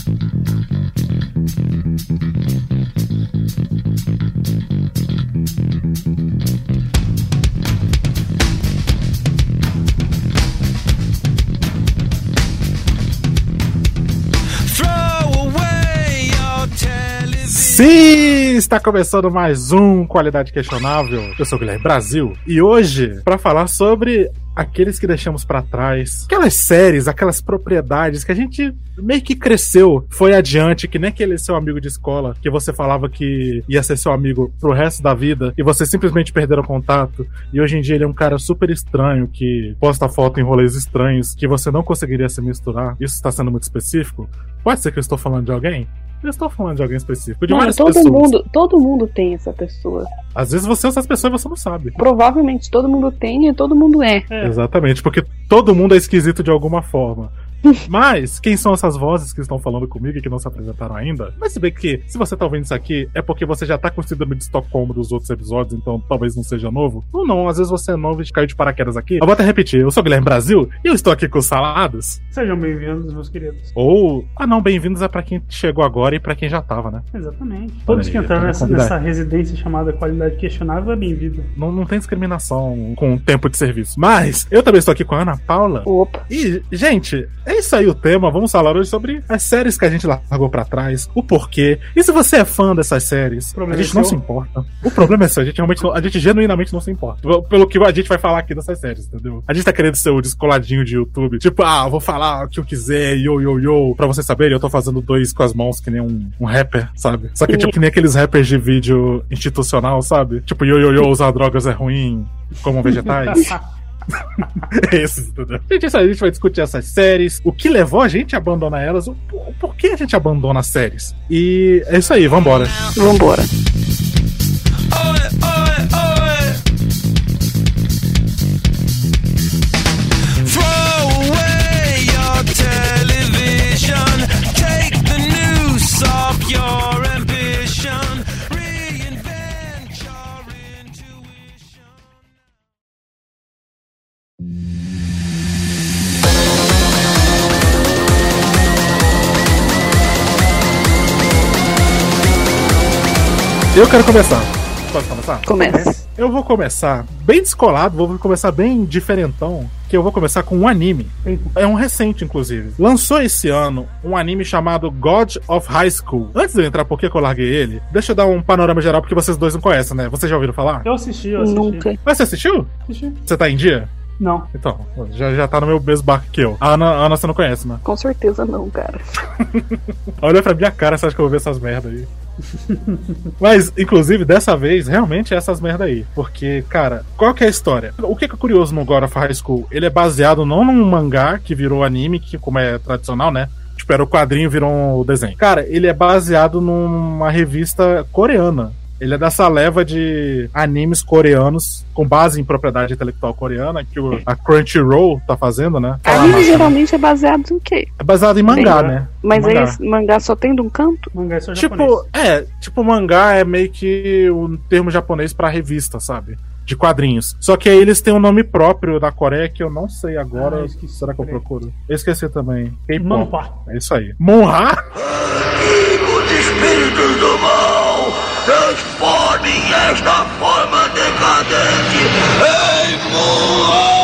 Thank you. Sim, está começando mais um Qualidade Questionável. Eu sou o Guilherme Brasil e hoje para falar sobre aqueles que deixamos para trás, aquelas séries, aquelas propriedades que a gente meio que cresceu, foi adiante, que nem aquele seu amigo de escola que você falava que ia ser seu amigo pro resto da vida e você simplesmente perderam contato e hoje em dia ele é um cara super estranho que posta foto em rolês estranhos que você não conseguiria se misturar. Isso está sendo muito específico? Pode ser que eu estou falando de alguém? Eu estou falando de alguém específico. De Mano, todo pessoas. mundo, todo mundo tem essa pessoa. Às vezes você é essas pessoas e você não sabe. Provavelmente todo mundo tem e todo mundo é. é. Exatamente, porque todo mundo é esquisito de alguma forma. Mas, quem são essas vozes que estão falando comigo e que não se apresentaram ainda? Mas se bem que, se você tá ouvindo isso aqui, é porque você já tá com o síndrome de Estocolmo dos outros episódios, então talvez não seja novo. Ou não, às vezes você é novo e caiu de paraquedas aqui. Eu vou até repetir, eu sou o Guilherme Brasil e eu estou aqui com os salados. Sejam bem-vindos, meus queridos. Ou, ah não, bem-vindos é pra quem chegou agora e pra quem já tava, né? Exatamente. Todos que entraram nessa, nessa, residência chamada qualidade questionável é bem-vindo. Não, não tem discriminação com o tempo de serviço. Mas, eu também estou aqui com a Ana Paula. Opa. E, gente, é isso aí o tema. Vamos falar hoje sobre as séries que a gente largou para trás, o porquê. E se você é fã dessas séries, a gente é não se importa. O problema é seu, a gente realmente não, a gente genuinamente não se importa. Pelo que a gente vai falar aqui dessas séries, entendeu? A gente tá querendo ser o descoladinho de YouTube. Tipo, ah, vou falar o que eu quiser, yo, yo, yo. Pra vocês saberem, eu tô fazendo dois com as mãos que nem um, um rapper, sabe? Só que tipo que nem aqueles rappers de vídeo institucional, sabe? Tipo, yo, yo, yo, usar drogas é ruim, como vegetais. Esses, entendeu? Gente, a gente vai discutir essas séries, o que levou a gente a abandonar elas, o, por que a gente abandona as séries. E é isso aí, vambora. Vambora. Eu quero começar. Pode começar? Começa. Eu vou começar bem descolado, vou começar bem diferentão, que eu vou começar com um anime. É um recente, inclusive. Lançou esse ano um anime chamado God of High School. Antes de eu entrar por que eu larguei ele, deixa eu dar um panorama geral, porque vocês dois não conhecem, né? Vocês já ouviram falar? Eu assisti, eu assisti. Nunca. Mas você assistiu? Assisti. Você tá em dia? Não. Então, já, já tá no meu mesmo barco que eu. A Ana, a Ana você não conhece, né? Com certeza não, cara. Olha pra minha cara, você acha que eu vou ver essas merdas aí? Mas, inclusive, dessa vez, realmente é essas merda aí. Porque, cara, qual que é a história? O que é curioso no God of High School? Ele é baseado não num mangá que virou anime, que como é tradicional, né? Tipo, era o quadrinho, virou um desenho. Cara, ele é baseado numa revista coreana. Ele é dessa leva de animes coreanos com base em propriedade intelectual coreana que a Crunchyroll tá fazendo, né? Anime geralmente é baseado em quê? É baseado em mangá, Bem, né? Mas mangá. aí mangá só tem de um canto? Mangá é só tipo, japonês. é, tipo mangá é meio que um termo japonês para revista, sabe? de quadrinhos. Só que aí eles têm um nome próprio da Coreia que eu não sei agora. Ah, Será que eu procuro? Eu esqueci também. Monha. É isso aí. Monha? Os espíritos do mal transformem esta forma decadente em Monha!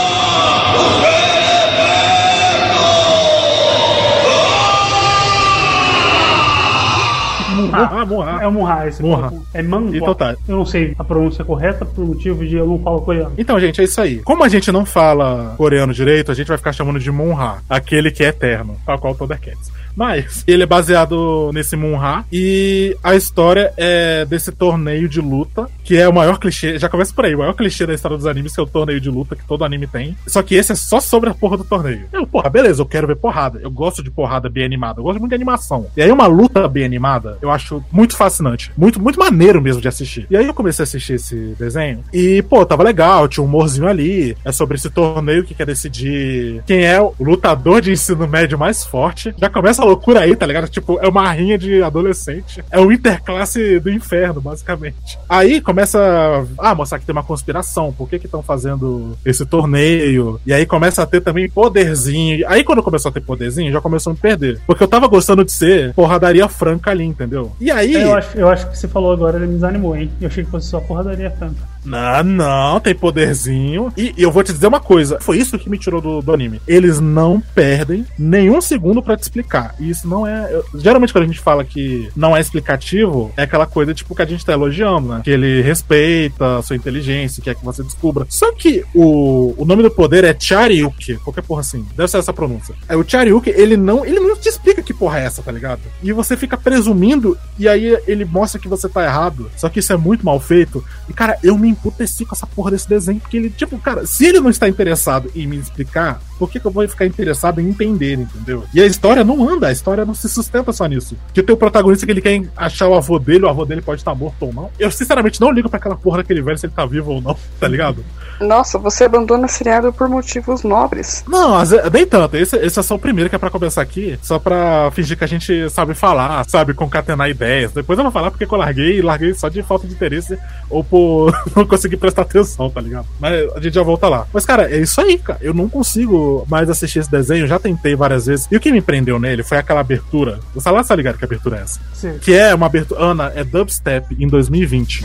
Ah, Monha. É o Munha esse. Monha. É Manhwa. Então tá. Eu não sei a pronúncia correta por motivo de eu não falo coreano. Então, gente, é isso aí. Como a gente não fala coreano direito, a gente vai ficar chamando de Monha, aquele que é eterno, tal qual Thundercats. Mas ele é baseado nesse Munha e a história é desse torneio de luta, que é o maior clichê, já começa por aí, o maior clichê da história dos animes, que é o torneio de luta que todo anime tem. Só que esse é só sobre a porra do torneio. Eu, porra, beleza, eu quero ver porrada. Eu gosto de porrada bem animada, eu gosto muito de animação. E aí uma luta bem animada, eu acho muito fascinante, muito muito maneiro mesmo de assistir. E aí eu comecei a assistir esse desenho e, pô, tava legal, tinha um humorzinho ali, é sobre esse torneio que quer decidir quem é o lutador de ensino médio mais forte. Já começa essa loucura aí, tá ligado? Tipo, é uma rinha de adolescente. É o interclasse do inferno, basicamente. Aí começa a mostrar que tem uma conspiração. Por que que estão fazendo esse torneio? E aí começa a ter também poderzinho. Aí quando começou a ter poderzinho, já começou a me perder. Porque eu tava gostando de ser porradaria franca ali, entendeu? E aí. Eu acho, eu acho que você falou agora, ele me desanimou, hein? Eu achei que fosse só porradaria franca. Não, não, tem poderzinho. E, eu vou te dizer uma coisa: foi isso que me tirou do, do anime. Eles não perdem nenhum segundo pra te explicar. E isso não é. eu- geralmente, quando a gente fala que não é explicativo, é aquela coisa tipo que a gente tá elogiando, né? Que ele respeita a sua inteligência, quer que você descubra. Só que o, o nome do poder é Charyuki, qualquer porra assim. Deve ser essa pronúncia. É o Charyuki, ele não, ele não te explica que porra é essa, tá ligado? E você fica presumindo, e aí ele mostra que você tá errado. Só que isso é muito mal feito. E, cara, eu me emputeci com essa porra desse desenho, porque ele, tipo, cara, se ele não está interessado em me explicar, por que, que eu vou ficar interessado em entender, entendeu? E a história não anda, a história não se sustenta só nisso. Que o protagonista que ele quer achar o avô dele, o avô dele pode estar morto ou não. Eu, sinceramente, não ligo pra aquela porra daquele velho se ele tá vivo ou não, tá ligado? Nossa, você abandona seriado por motivos nobres. Não, nem tanto. Esse, esse é só o primeiro que é pra começar aqui, só pra fingir que a gente sabe falar, sabe concatenar ideias. Depois eu vou falar porque que eu larguei, e larguei só de falta de interesse ou por não conseguir prestar atenção, tá ligado? Mas a gente já volta lá. Mas, cara, é isso aí, cara. Eu não consigo mais assistir esse desenho, já tentei várias vezes. E o que me prendeu nele foi aquela abertura. Você lá tá ligado que abertura é essa? Sim. Que é uma abertura. Ana, é dubstep em 2020.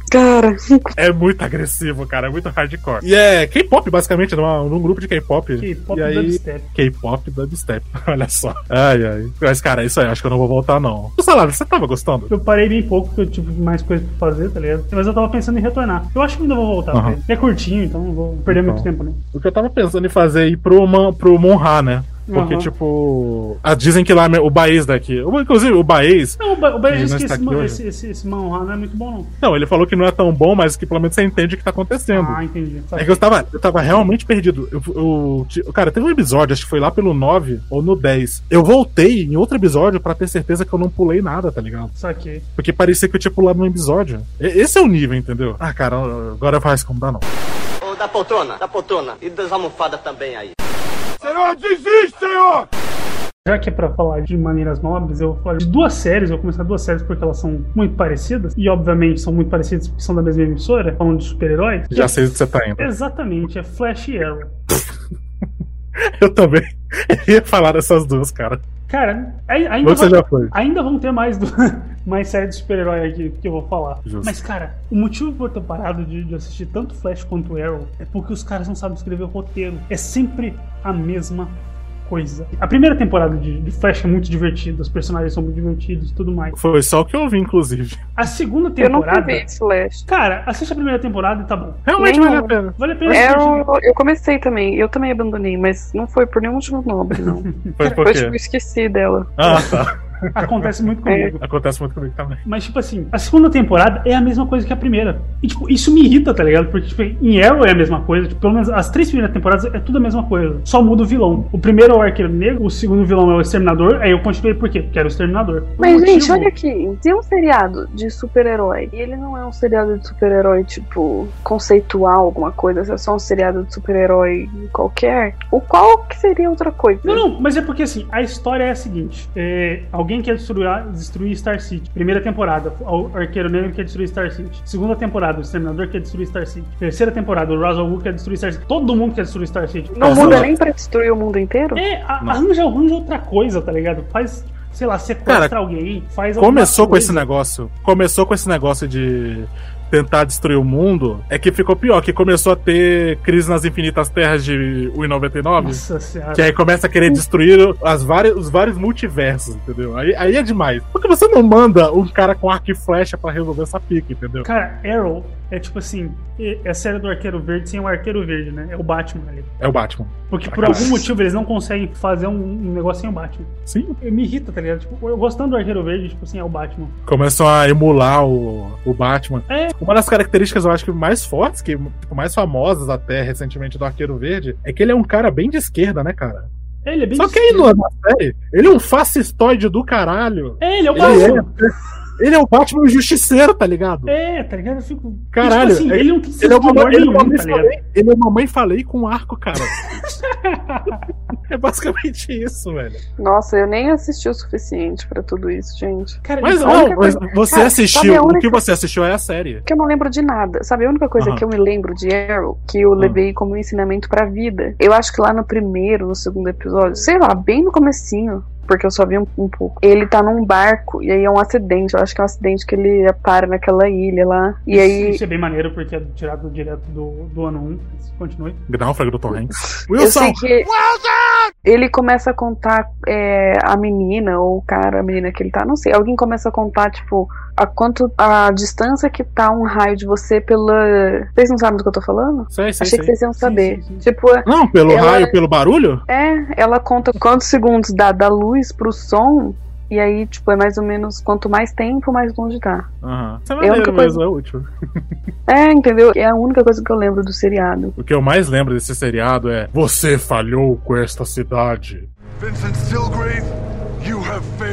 Cara, É muito agressivo, cara. É muito hardcore. E é K-pop, basicamente, numa, num grupo de K-pop. K-pop E aí- dubstep. K-pop dubstep. Olha só. Ai, ai. Mas, cara, é isso aí. Acho que eu não vou voltar, não. O salário, você tava gostando? Eu parei bem pouco, porque eu tive mais coisa pra fazer, tá ligado? Mas eu tava pensando em retornar. Eu acho que ainda vou voltar, velho. É curtinho, então não vou perder Então. muito tempo, né? O que eu tava pensando em fazer é ir pro, Man, pro Monra, né? Porque, Aham. tipo. ah, dizem que lá o Baez daqui. Inclusive, o Baez. Não, o Ba- o Bahia Que disse que esse, hoje. esse, esse, esse manhwa não é muito bom, não. Não, ele falou que não é tão bom, mas que pelo menos você entende o que tá acontecendo. Ah, entendi. É que eu tava, eu tava realmente perdido. Eu, eu- cara, teve um episódio, acho que foi lá pelo 9 ou no 10. Eu voltei em outro episódio pra ter certeza que eu não pulei nada, tá ligado? Saquei. Porque parecia que eu tinha pulado no episódio. E- Esse é o nível, entendeu? Ah, cara, agora faz como dá não. Ô, da poltrona, da poltrona. E das almofadas também aí. Senhor, desiste, senhor! Já que é pra falar de maneiras nobres, eu vou falar de duas séries. Eu vou começar duas séries porque elas são muito parecidas. E, obviamente, são muito parecidas porque são da mesma emissora, falando de super-heróis. Já sei onde você tá indo. Exatamente, é Flash e Arrow. Eu também ia falar dessas duas, cara. Cara, ai- ainda, Você foi. ainda vão ter mais, do, mais séries de super-herói aqui que eu vou falar. Justo. Mas, cara, o motivo por eu ter parado de, de assistir tanto Flash quanto Arrow é porque os caras não sabem escrever roteiro. É sempre a mesma coisa. A primeira temporada de, de Flash é muito divertida, os personagens são muito divertidos e tudo mais. Foi só o que eu ouvi, inclusive. A segunda eu não temporada. vi Flash. Cara, assiste a primeira temporada e tá bom. Realmente Nem vale a pena. Vale a pena É, assistir. eu, eu comecei também, eu também abandonei, mas não foi por nenhum motivo nobre, não. Foi por Foi quê? tipo, esqueci dela. Ah, tá. Acontece muito comigo. Acontece muito comigo também. Mas, tipo assim, a segunda temporada é a mesma coisa que a primeira. E, tipo, isso me irrita, tá ligado? Porque, tipo, em Arrow é a mesma coisa. Tipo, pelo menos as três primeiras temporadas é tudo a mesma coisa. Só muda o vilão. O primeiro é o Arqueiro Negro, o segundo vilão é o Exterminador. Aí eu continuei por quê? Porque era o Exterminador. Mas, gente, olha aqui, tem um seriado de super-herói. E ele não é um seriado de super-herói, tipo, conceitual, alguma coisa. É só um seriado de super-herói qualquer. O qual que seria outra coisa? Não, não, mas é porque assim, a história é a seguinte: é, alguém quer destruir, destruir Star City. Primeira temporada, o Arqueiro Negro quer destruir Star City. Segunda temporada, o Exterminador quer destruir Star City. Terceira temporada, o al Ghul quer destruir Star City. Todo mundo quer destruir Star City. Não muda nem pra destruir o mundo inteiro? É, a- arranja, arranja outra coisa, tá ligado? Faz, sei lá, sequestra Cara, alguém, faz alguma Começou com coisa. esse negócio. Começou com esse negócio de tentar destruir o mundo. É que ficou pior, que começou a ter crise nas infinitas terras de 1,99. Nossa senhora. Que aí começa a querer destruir as várias, os vários multiversos, entendeu? Aí, aí é demais. Porque você não manda um cara com arco e flecha pra resolver essa pica, entendeu? Cara, Arrow é tipo assim, é é a série do Arqueiro Verde sem o Arqueiro Verde, né? É o Batman ali. É o Batman. Porque por algum motivo eles não conseguem fazer um, um negócio sem o Batman. Sim. Me irrita, tá ligado? Tipo, eu gostando do Arqueiro Verde, tipo assim, é o Batman. Começam a emular o, o Batman. É, Uma das características, eu acho que mais fortes, que tipo, mais famosas até recentemente do Arqueiro Verde, é que ele é um cara bem de esquerda, né, cara? ele é bem Só que aí na série, ele é um fascistoide do caralho. É, ele é o Ele Batman. é, Ele é o Batman Justiceiro, tá ligado? É, tá ligado? Eu fico. Caralho, Tipo assim, é- ele não tem Ele é, uma, ele, é nenhum, tá ligado? falei, ele é uma mãe falei com um arco, cara. é basicamente isso, velho. Nossa, eu nem assisti o suficiente pra tudo isso, gente. Cara, Mas ele não, única mas coisa- você Cara, assistiu. sabe a O única- que você assistiu é a série. Que eu não lembro de nada. Sabe, a única coisa que eu me lembro de Arrow, que eu Hum. levei como ensinamento pra vida, eu acho que lá no primeiro, no segundo episódio, sei lá, bem no comecinho, porque eu só vi um, um pouco. Ele tá num barco, e aí é um acidente. Eu acho que é um acidente que ele para naquela ilha lá. E aí. Isso é bem maneiro porque é tirado direto do, do ano 1. Continue. Náufrago do Tom Hanks. Eu Wilson! sei que ele começa a contar é, a menina ou o cara, a menina que ele tá, não sei. Alguém começa a contar, tipo, a quanto a distância que tá um raio de você pela. Vocês não sabem do que eu tô falando? Sei, sei, Achei que sei. vocês iam saber. sim, sim. Tipo, Não, pelo Ela- raio, pelo barulho? é, ela conta quantos segundos dá da luz pro som. E aí, tipo, é mais ou menos quanto mais tempo, mais longe tá. Aham. Isso é a maneiro única mesmo, coisa- é útil. É, entendeu? É a única coisa que eu lembro do seriado. O que eu mais lembro desse seriado é Você falhou com esta cidade. Vincent Stillgrave, you have failed.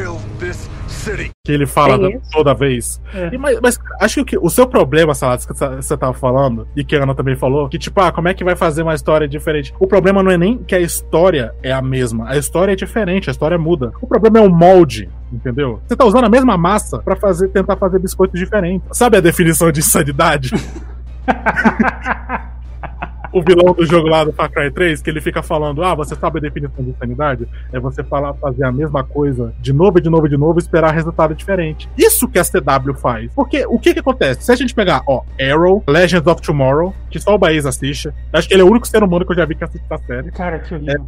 Que ele fala É toda vez. É. E, mas, mas acho que o, que o seu problema, Saladas, que você- tava falando, e que a Ana também falou, que tipo, ah, como é que vai fazer uma história diferente? O problema não é nem que a história é a mesma, a história é diferente, a história muda. O problema é o molde, entendeu? Você tá usando a mesma massa pra fazer, tentar fazer biscoitos diferentes. Sabe a definição de insanidade? o vilão do jogo lá do Far Cry 3, que ele fica falando: Ah, você sabe a definição de insanidade? É você falar, fazer a mesma coisa de novo, de novo, de novo e esperar resultado diferente. Isso que a CW faz. Porque o que que acontece? Se a gente pegar, ó, Arrow, Legends of Tomorrow, que só o Baez assiste, acho que ele é o único ser humano que eu já vi que assiste a série. Cara, que horrível.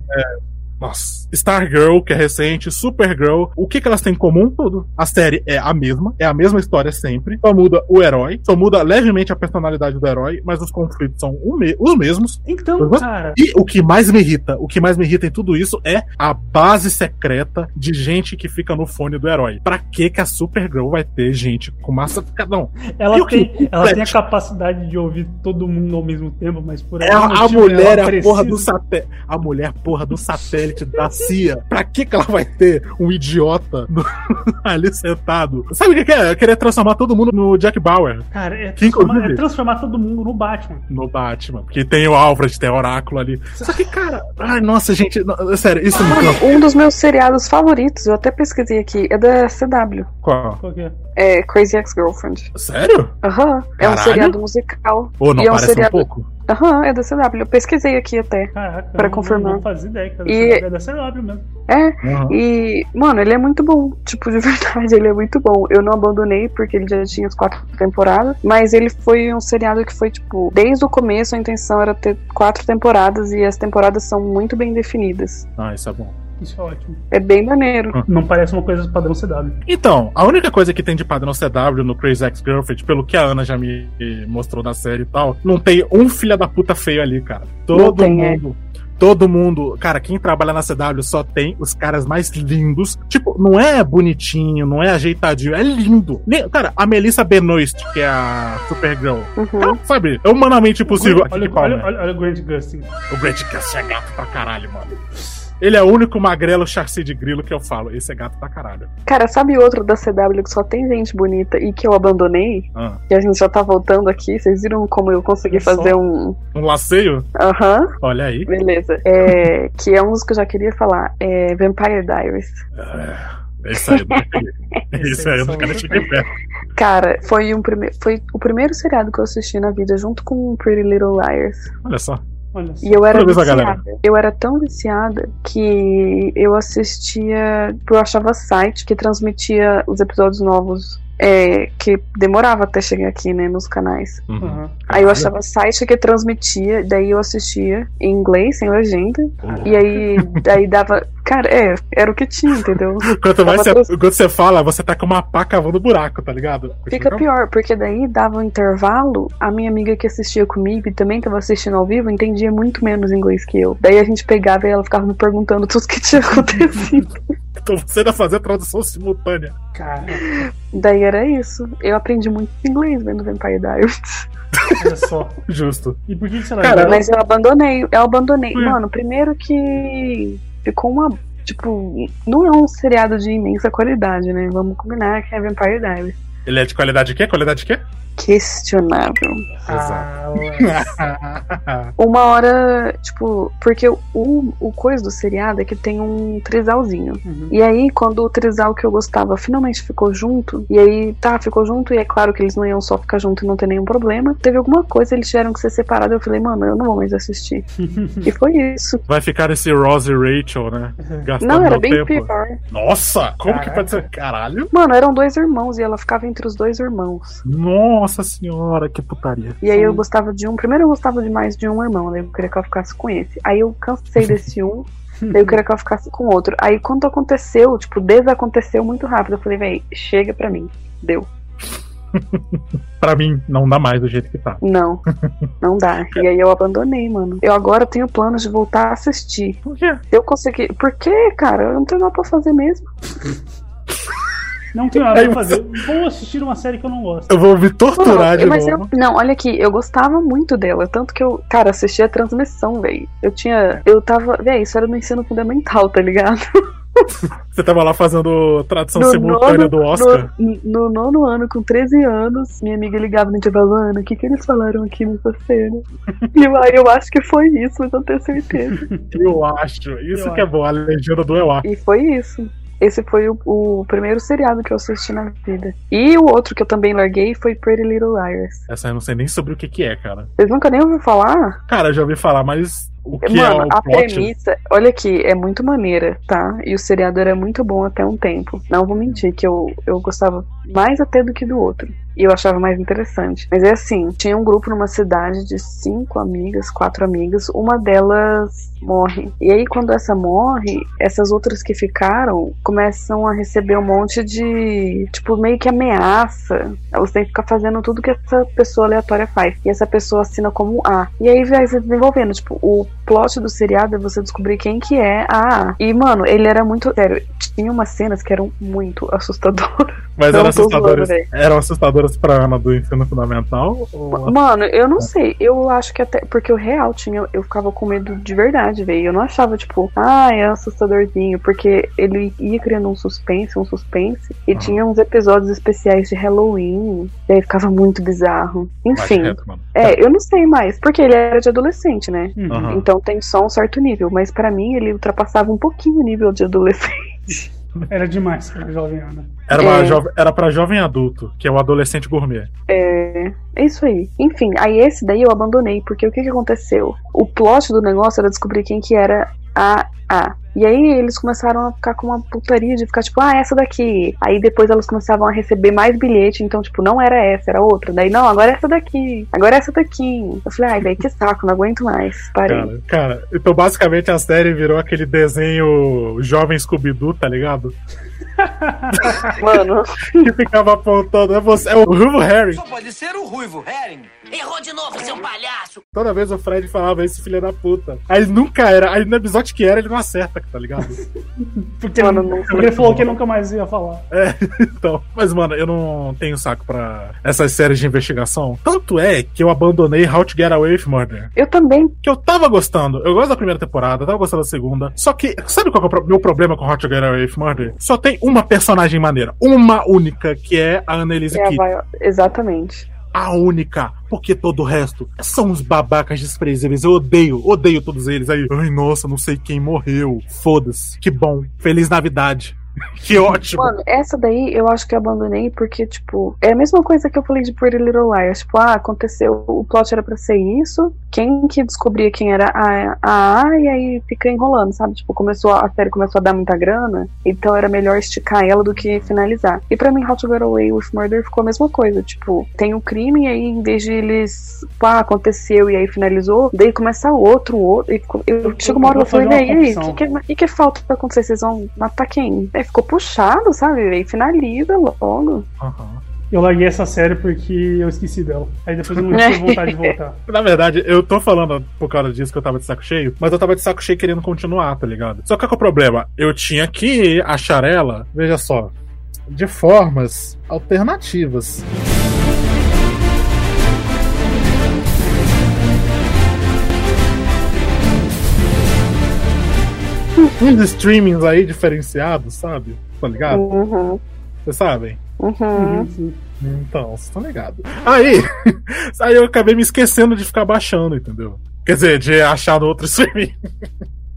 Nossa. Stargirl, que é recente, Supergirl. O que, que elas têm em comum? Tudo. A série é a mesma, é a mesma história sempre. Só muda o herói, só muda levemente a personalidade do herói, mas os conflitos são o me- os mesmos. Então, Mas- cara. E o que mais me irrita, o que mais me irrita em tudo isso é a base secreta de gente que fica no fone do herói. Pra que que a Supergirl vai ter gente com massa? Não, Ela E o que- tem, ela tem a capacidade de ouvir todo mundo ao mesmo tempo, mas por É a, mulher, ela é a porra do satélite. A mulher, porra do satélite da CIA. Pra que que ela vai ter um idiota no- ali sentado? Sabe o que que é? Eu queria transformar todo mundo no Jack Bauer, Cara, é Que, transformar, é transformar todo mundo no Batman. no Batman. Porque tem o Alfred, tem o Oráculo ali. Só que, cara, ai, nossa, gente, não, sério, isso me cansa. Um dos meus seriados favoritos, eu até pesquisei aqui, é da CW. Qual? Qual que é? É Crazy Ex-Girlfriend. Sério? Aham. É um seriado musical. Ou não e é um parece um seriado. pouco? Aham, é da CW. Eu pesquisei aqui até. Caraca, Pra eu não- confirmar. Não fazia ideia que era E- da CW mesmo. É, Aham. e, mano, ele é muito bom. Tipo, de verdade, ele é muito bom. Eu não abandonei porque ele já tinha as quatro temporadas. Mas ele foi um seriado que foi, tipo, desde o começo a intenção era ter quatro temporadas e as temporadas são muito bem definidas. Ah, isso é bom. Isso é ótimo. É bem maneiro. Não parece uma coisa padrão CW. Então, a única coisa que tem de padrão CW no Crazy Ex-Girlfriend, pelo que a Ana já me mostrou da série e tal, não tem um filho da puta feio ali, cara. Todo tem, é. mundo. Todo mundo, cara, quem trabalha na CW só tem os caras mais lindos. Tipo, não é bonitinho, não é ajeitadinho, é lindo. Cara, a Melissa Benoist, que é a Supergirl, Uhum. ela, sabe, é humanamente impossível. Olha, olha, olha, olha, olha o Grant Gustin. O Grant Gustin é gato pra caralho, mano. Ele é o único magrelo chassi de grilo que eu falo. Esse é gato pra caralho. Cara, sabe outro da CW que só tem gente bonita e que eu abandonei? Ah, Que a gente já tá voltando aqui. Vocês viram como eu consegui só. fazer um. um laceio? Aham, Olha aí. beleza. É, que é um dos que eu já queria falar. É Vampire Diaries. É, Isso aí, eu nunca cheguei. Isso aí, eu nunca nem cheguei perto. Cara, foi, um prime... foi o primeiro seriado que eu assisti na vida, junto com Pretty Little Liars. Olha só. Olha só. E eu era viciada. galera. Eu era tão viciada que eu assistia. Eu achava site que transmitia os episódios novos. É, que demorava até chegar aqui, né, nos canais. Uhum. Aí eu achava site que transmitia, daí eu assistia em inglês, sem legenda. Uhum. E aí, daí dava. Cara, é, era o que tinha, entendeu? Quanto mais você, quando você fala, você tá com uma pá cavando buraco, tá ligado? Fica pior, porque daí dava um intervalo, a minha amiga que assistia comigo e também tava assistindo ao vivo entendia muito menos inglês que eu. Daí a gente pegava e ela ficava me perguntando tudo que tinha acontecido. Então você ainda fazer tradução simultânea. Cara, daí era isso. Eu aprendi muito inglês vendo Vampire Diaries. olha só. Justo. E por que você Cara, largou? Mas eu abandonei, eu abandonei. Hum. Mano, primeiro que ficou uma Tipo, não é um seriado de imensa qualidade, né? Vamos combinar que é Vampire Diaries. Ele é de qualidade de quê? Qualidade de quê? Questionável. Ué. Uma hora, tipo, porque o, o coisa do seriado é que tem um trisalzinho. Uhum. E aí, quando o trisal que eu gostava finalmente ficou junto, e aí, tá, ficou junto, e é claro que eles não iam só ficar junto e não ter nenhum problema. Teve alguma coisa, eles tiveram que ser separados. Eu falei, mano, eu não vou mais assistir. e foi isso. Vai ficar esse Ross e Rachel, né? Gastando Não, era bem tempo. pior. Nossa, como que Caraca. pode ser? Caralho. Mano, eram dois irmãos e ela ficava entre os dois irmãos. Nossa senhora, que putaria. E aí eu gostava de um. Primeiro eu gostava de mais de um irmão, daí eu queria que ela ficasse com esse. Aí eu cansei desse um, daí eu queria que ela ficasse com outro. Aí quando aconteceu, tipo, desaconteceu muito rápido. Eu falei, véi, chega pra mim. Deu. Pra mim, não dá mais do jeito que tá. Não, não dá. E aí eu abandonei, mano. Eu agora tenho planos de voltar a assistir. Por quê? Se eu conseguir. Por quê, cara? Eu não tenho nada pra fazer mesmo. Não tenho nada pra fazer. Vou assistir uma série que eu não gosto. Eu vou me torturar de mas novo. eu, não, olha aqui, eu gostava muito dela, tanto que eu, cara, assistia a transmissão, velho. Eu tinha, eu tava, velho, isso era no ensino fundamental, tá ligado? Você tava lá fazendo tradução No simultânea nono- do Oscar. No, no nono ano, com 13 anos, minha amiga ligava no intervalo, Ana, o que que eles falaram aqui nessa cena? E eu, aí eu acho que foi isso, mas eu não tenho certeza. Eu acho. Isso Eu que é bom, a legenda do eu acho. E foi isso. Esse foi o, o primeiro seriado que eu assisti na vida. E o outro que eu também larguei foi Pretty Little Liars. Essa eu não sei nem sobre o que que é, cara. Vocês nunca nem ouviram falar? Cara, eu já ouvi falar, mas o que Mano, é o a plot? premissa, olha aqui, é muito maneira, tá? E o seriado era muito bom até um tempo. Não vou mentir, que eu, eu gostava mais até do que do outro. E eu achava mais interessante. Mas é assim, tinha um grupo numa cidade de cinco amigas, quatro amigas, uma delas morre. E aí, quando essa morre, essas outras que ficaram começam a receber um monte de, tipo, meio que ameaça. Elas têm que ficar fazendo tudo que essa pessoa aleatória faz. E essa pessoa assina como A. E aí vai se desenvolvendo. Tipo, o plot do seriado é você descobrir quem que é a A. E, mano, ele era muito. Sério, tinha umas cenas que eram muito assustadoras. Mas eram zoando, assustadoras. Eram assustadoras pra Ana do ensino fundamental? Ou... Mano, eu não sei. Eu acho que até. Porque o real tinha. Eu ficava com medo de verdade, velho. Eu não achava, tipo, ah, é assustadorzinho. Porque ele ia criando um suspense, um suspense. E Ah. tinha uns episódios especiais de Halloween. E aí ficava muito bizarro. Enfim. mano. É, eu não sei mais. Porque ele era de adolescente, né? Uhum. Então tem só um certo nível. Mas pra mim ele ultrapassava um pouquinho o nível de adolescente. Era demais pra jovem Ana. Era, uma É. jove- era pra jovem adulto, que é o adolescente gourmet. É, é isso aí. Enfim, aí esse daí eu abandonei, porque o que que aconteceu? O plot do negócio era descobrir quem que era a A. E aí eles começaram a ficar com uma putaria de ficar tipo, ah, essa daqui. Aí depois elas começavam a receber mais bilhete, então, tipo, não era essa, era outra. Daí, não, agora é essa daqui. Agora é essa daqui. Eu falei, ai, velho, que saco, não aguento mais. Parei. Cara, cara, então basicamente a série virou aquele desenho jovem Scooby-Doo, tá ligado? Mano, Que ficava apontando, é você, é o Ruivo Harry. Só pode ser o Ruivo Herring. Errou de novo, seu palhaço! Toda vez o Fred falava esse filho da puta. Aí nunca era, aí no episódio que era, ele não acerta, tá ligado? Porque, Mano, ele, porque ele falou que nunca mais ia falar. É, então. Mas, mano, eu não tenho saco pra essas séries de investigação. Tanto é que eu abandonei How to Get Away with Murder. eu também. Que eu tava gostando. Eu gosto da primeira temporada, tava gostando da segunda. Só que, sabe qual que é o meu problema com How to Get Away with Murder? Só tem uma personagem maneira. Uma única, que é a Annelise É vai- Exatamente. A única. Porque todo o resto são uns babacas desprezíveis. Eu odeio, odeio todos eles. Aí, ai, nossa, não sei quem morreu. Foda-se. Que bom. Feliz Navidade. que ótimo. Mano, essa daí eu acho que eu abandonei porque, tipo, é a mesma coisa que eu falei de Pretty Little Liars. Tipo, ah, aconteceu, o plot era pra ser isso, quem que descobria quem era a a, A e aí fica enrolando, sabe? Tipo, começou, a série começou a dar muita grana, então era melhor esticar ela do que finalizar. E pra mim, How to Get Away with Murder ficou a mesma coisa. Tipo, tem o crime e aí, em vez de eles, pá, aconteceu e aí finalizou, daí começa outro, outro. E eu, chega uma hora eu falei, e aí, o que, que, que, que falta pra acontecer? Vocês vão matar quem? Aí ficou puxado, sabe? Aí finaliza logo. Aham. Eu larguei essa série porque eu esqueci dela. Aí depois eu não tive vontade de voltar. Na verdade, eu tô falando por causa disso que eu tava de saco cheio, mas eu tava de saco cheio querendo continuar, tá ligado? Só que qual que é o problema? Eu tinha que achar ela, veja só, de formas alternativas. Uns streamings aí diferenciados, sabe? Tá ligado? Uhum. Vocês sabem? Uhum. Então, vocês estão ligados. Aí, aí eu acabei me esquecendo de ficar baixando, entendeu? Quer dizer, de achar no outro streaming.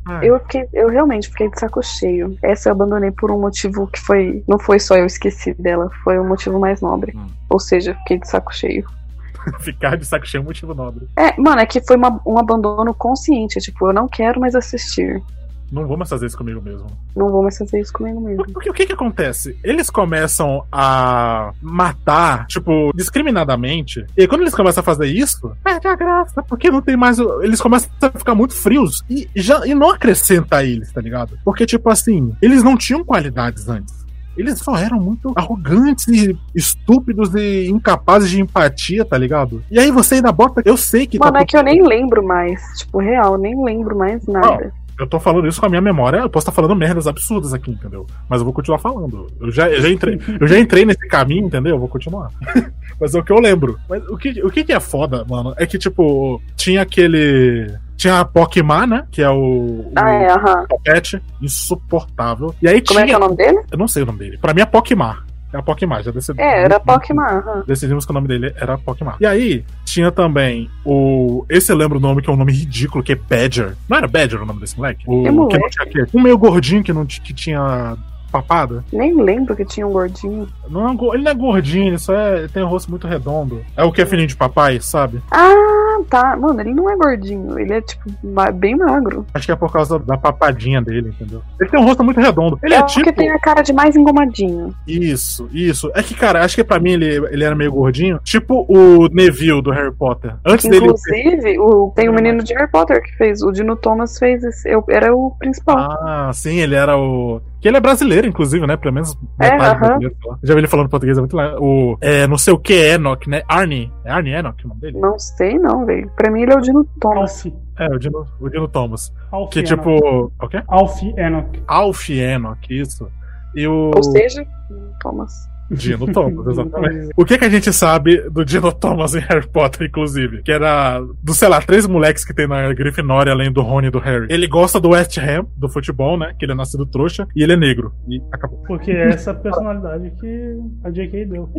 Ai, Eu, fiquei, eu realmente fiquei de saco cheio. Essa eu abandonei por um motivo que foi. Não foi só eu esqueci dela, foi um motivo mais nobre. Hum. Ou seja, fiquei de saco cheio. ficar de saco cheio é um motivo nobre. É, mano, é que foi uma- um abandono consciente. Tipo, eu não quero mais assistir. Não vou mais fazer isso comigo mesmo. Não vou mais fazer isso comigo mesmo. Porque o que que acontece? Eles começam a matar, tipo, discriminadamente. E quando eles começam a fazer isso, perde a graça. Porque não tem mais. Eles começam a ficar muito frios. E, já, e não acrescenta a eles, tá ligado? Porque, tipo assim, eles não tinham qualidades antes. Eles só eram muito arrogantes e estúpidos e incapazes de empatia, tá ligado? E aí você ainda bota. Eu sei que Mano, tá é que eu nem lembro mais. Tipo, real, nem lembro mais nada. Eu tô falando isso com a minha memória, eu posso estar falando merdas absurdas aqui, entendeu? Mas eu vou continuar falando. Eu já, eu já, entrei, eu já entrei nesse caminho, entendeu? Eu vou continuar. Mas é o que eu lembro. Mas o que, o que é foda, mano, é que, tipo, tinha aquele. Tinha a Pokémon, né? Que é o. o Ah, é, aham. Pocket, insuportável. E aí Como é que tinha. é o nome dele? Eu não sei o nome dele. Pra mim é Pokémon. É a Pokémon, já decidi. É, era Pokémon. Decidimos que o nome dele era Pokémon. E aí, tinha também o. Esse eu lembro o nome, que é um nome ridículo, que é Badger. Não era Badger o nome desse moleque? O Que que não tinha quê? Um meio gordinho que, não, que tinha papada. Nem lembro que tinha um gordinho. Não é um ele não é gordinho, ele só é, ele tem o rosto muito redondo. É o que é filhinho de papai, sabe? Ah, tá. Mano, ele não é gordinho. Ele é, tipo, bem magro. Acho que é por causa da papadinha dele, entendeu? Ele tem um rosto muito redondo. Ele é, é tipo. que tem a cara de mais engomadinho. Isso, isso. É que, cara, acho que pra mim ele, ele era meio gordinho. Tipo o Neville do Harry Potter. Antes dele. Inclusive, o, tem o menino de Harry Potter que fez. O Dino Thomas fez esse. Eu, era o principal. Ah, sim, ele era o. Que ele é brasileiro, inclusive, né? Pelo menos É, metade brasileiro. sei lá. Já vi ele falando português, é muito legal. O. É, não sei o que, Enoch, né? Arnie. É Arnie Enoch o nome dele? Não sei, não, velho. Pra mim, ele é o Dino Thomas. Alf. É, o Dino, o Dino Thomas. Alf Que Enoch. tipo. O quê? Alf Enoch. Alf Enoch, isso. E o. Ou seja, Dino Thomas. Dino Thomas, exatamente. O que que a gente sabe do Dino Thomas em Harry Potter, inclusive? Que era dos, sei lá, três moleques que tem na Grifinória, além do Rony e do Harry. Ele gosta do West Ham, do futebol, né? Que ele é nascido trouxa, e ele é negro. E acabou. Porque é essa personalidade que a J.K. deu.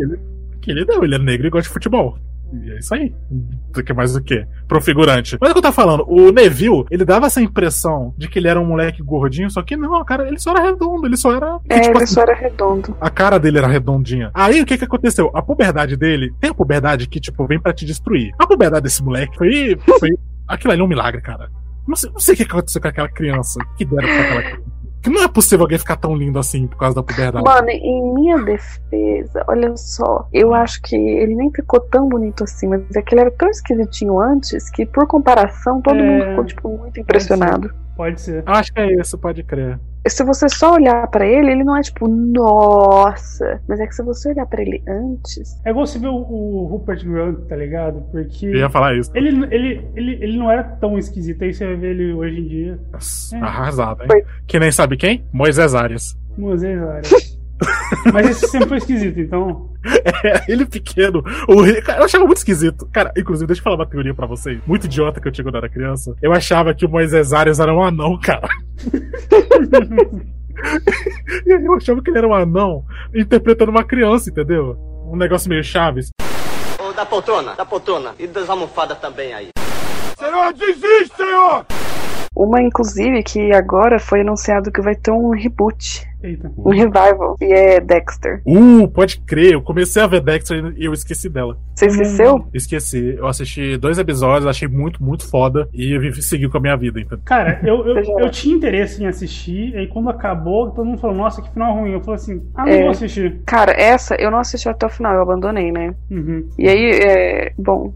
Que ele não, ele é negro e gosta de futebol. E é isso aí. Do que mais o quê? Pro figurante. Mas é o que eu tava falando, o Neville, ele dava essa impressão de que ele era um moleque gordinho, só que não, cara, ele só era redondo, ele só era. É, tipo ele assim, só era redondo. A cara dele era redondinha. Aí o que que aconteceu? A puberdade dele, tem a puberdade que, tipo, vem pra te destruir. A puberdade desse moleque foi. foi aquilo ali é um milagre, cara. Não sei, não sei o que aconteceu com aquela criança. Que deram pra aquela criança. Que não é possível alguém ficar tão lindo assim por causa da puberdade. Mano, em minha defesa, olha só, eu acho que ele nem ficou tão bonito assim, mas é que ele era tão esquisitinho antes que, por comparação, todo É. mundo ficou, tipo, muito impressionado. Pode ser. Eu acho que é isso, pode crer. Se você só olhar pra ele, ele não é tipo, nossa. Mas é que se você olhar pra ele antes. É igual você ver o, o Rupert Grant, tá ligado? Porque. Eu ia falar isso. Ele, ele, ele, ele não era tão esquisito, aí você vai ver ele hoje em dia. Nossa, É. Arrasado, hein? Foi. Que nem sabe quem? Moisés Arias. Moisés Arias. Mas esse sempre foi esquisito, então. É, ele pequeno. O rei- cara, eu achava muito esquisito. Cara, inclusive, deixa eu falar uma teoria pra vocês. Muito idiota que eu tinha quando era criança. Eu achava que o Moisés Arias era um anão, cara. eu achava que ele era um anão interpretando uma criança, entendeu? Um negócio meio Chaves. Ô, da poltrona, da poltrona. E das almofadas também aí. Senhor, desiste, senhor! Uma, inclusive, que agora foi anunciado que vai ter um reboot, Eita. um revival, que é Dexter. Uh, pode crer. Eu comecei a ver Dexter e eu esqueci dela. Você esqueceu? Esqueci. Eu assisti dois episódios, achei muito, muito foda. E eu vi- segui com a minha vida, entendeu? Cara, eu, eu, eu tinha interesse em assistir, e aí quando acabou, todo mundo falou, nossa, que final ruim. Eu falei assim, ah, não É. vou assistir. Cara, essa eu não assisti até o final, eu abandonei, né? Uhum. E aí, é. Bom,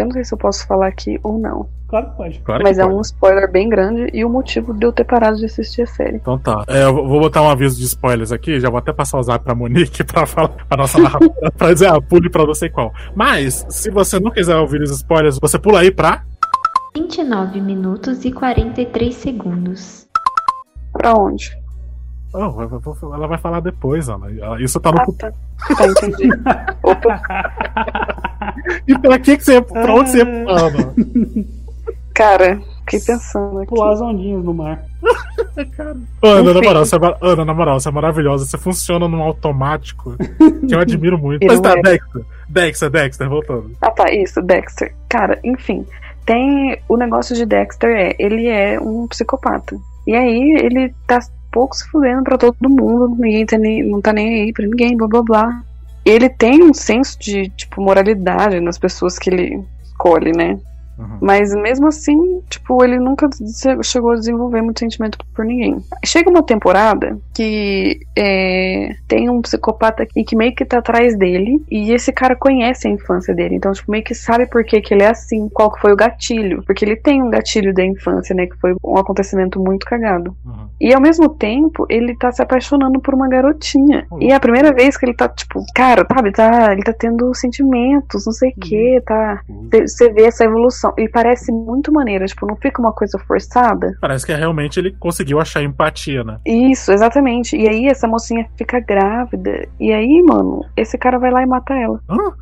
eu não sei se eu posso falar aqui ou não. Claro que pode. Claro Mas que é pode. um spoiler bem grande e o motivo de eu ter parado de assistir a série. Então tá. É, eu vou botar um aviso de spoilers aqui, já vou até passar o zap pra Monique pra falar a nossa narradora pra dizer, ah, pule pra não sei qual. Mas, se você não quiser ouvir os spoilers, você pula aí pra. 29 minutos e 43 segundos. Pra onde? Oh, ela vai falar depois, Ana. Ela- Isso tá no. Ah, tá. Tá, entendi. Opa. E pra que, que você. Pra onde você Ana? Cara, Fiquei pensando aqui. Pular as ondinhas no mar. Ô, Ana, na moral, você é, Ana, na moral, você é maravilhosa. Você funciona num automático que eu admiro muito. Eu Mas tá, é. Dexter. Dexter, Dexter, voltando. Ah tá, isso, Dexter. Cara, enfim. Tem. O negócio de Dexter é, ele é um psicopata. E aí ele tá pouco se fudendo pra todo mundo, ninguém tá nem, não tá nem aí pra ninguém, blá blá blá. Ele tem um senso de, tipo, moralidade nas pessoas que ele escolhe, né? Uhum. Mas mesmo assim, tipo, ele nunca chegou a desenvolver muito sentimento por ninguém. Chega uma temporada que é, tem um psicopata aqui que meio que tá atrás dele e esse cara conhece a infância dele. Então, tipo, meio que sabe por que, que ele é assim, qual que foi o gatilho. Porque ele tem um gatilho da infância, né? Que foi um acontecimento muito cagado. Uhum. E ao mesmo tempo, ele tá se apaixonando por uma garotinha. E é a primeira vez que ele tá, tipo, cara, sabe, tá, ele tá tendo sentimentos, não sei o que, tá. Você vê essa evolução. E parece muito maneira, tipo, não fica uma coisa forçada. Parece que realmente ele conseguiu achar empatia, né? Isso, exatamente. E aí essa mocinha fica grávida. E aí, mano, esse cara vai lá e mata ela. Hã?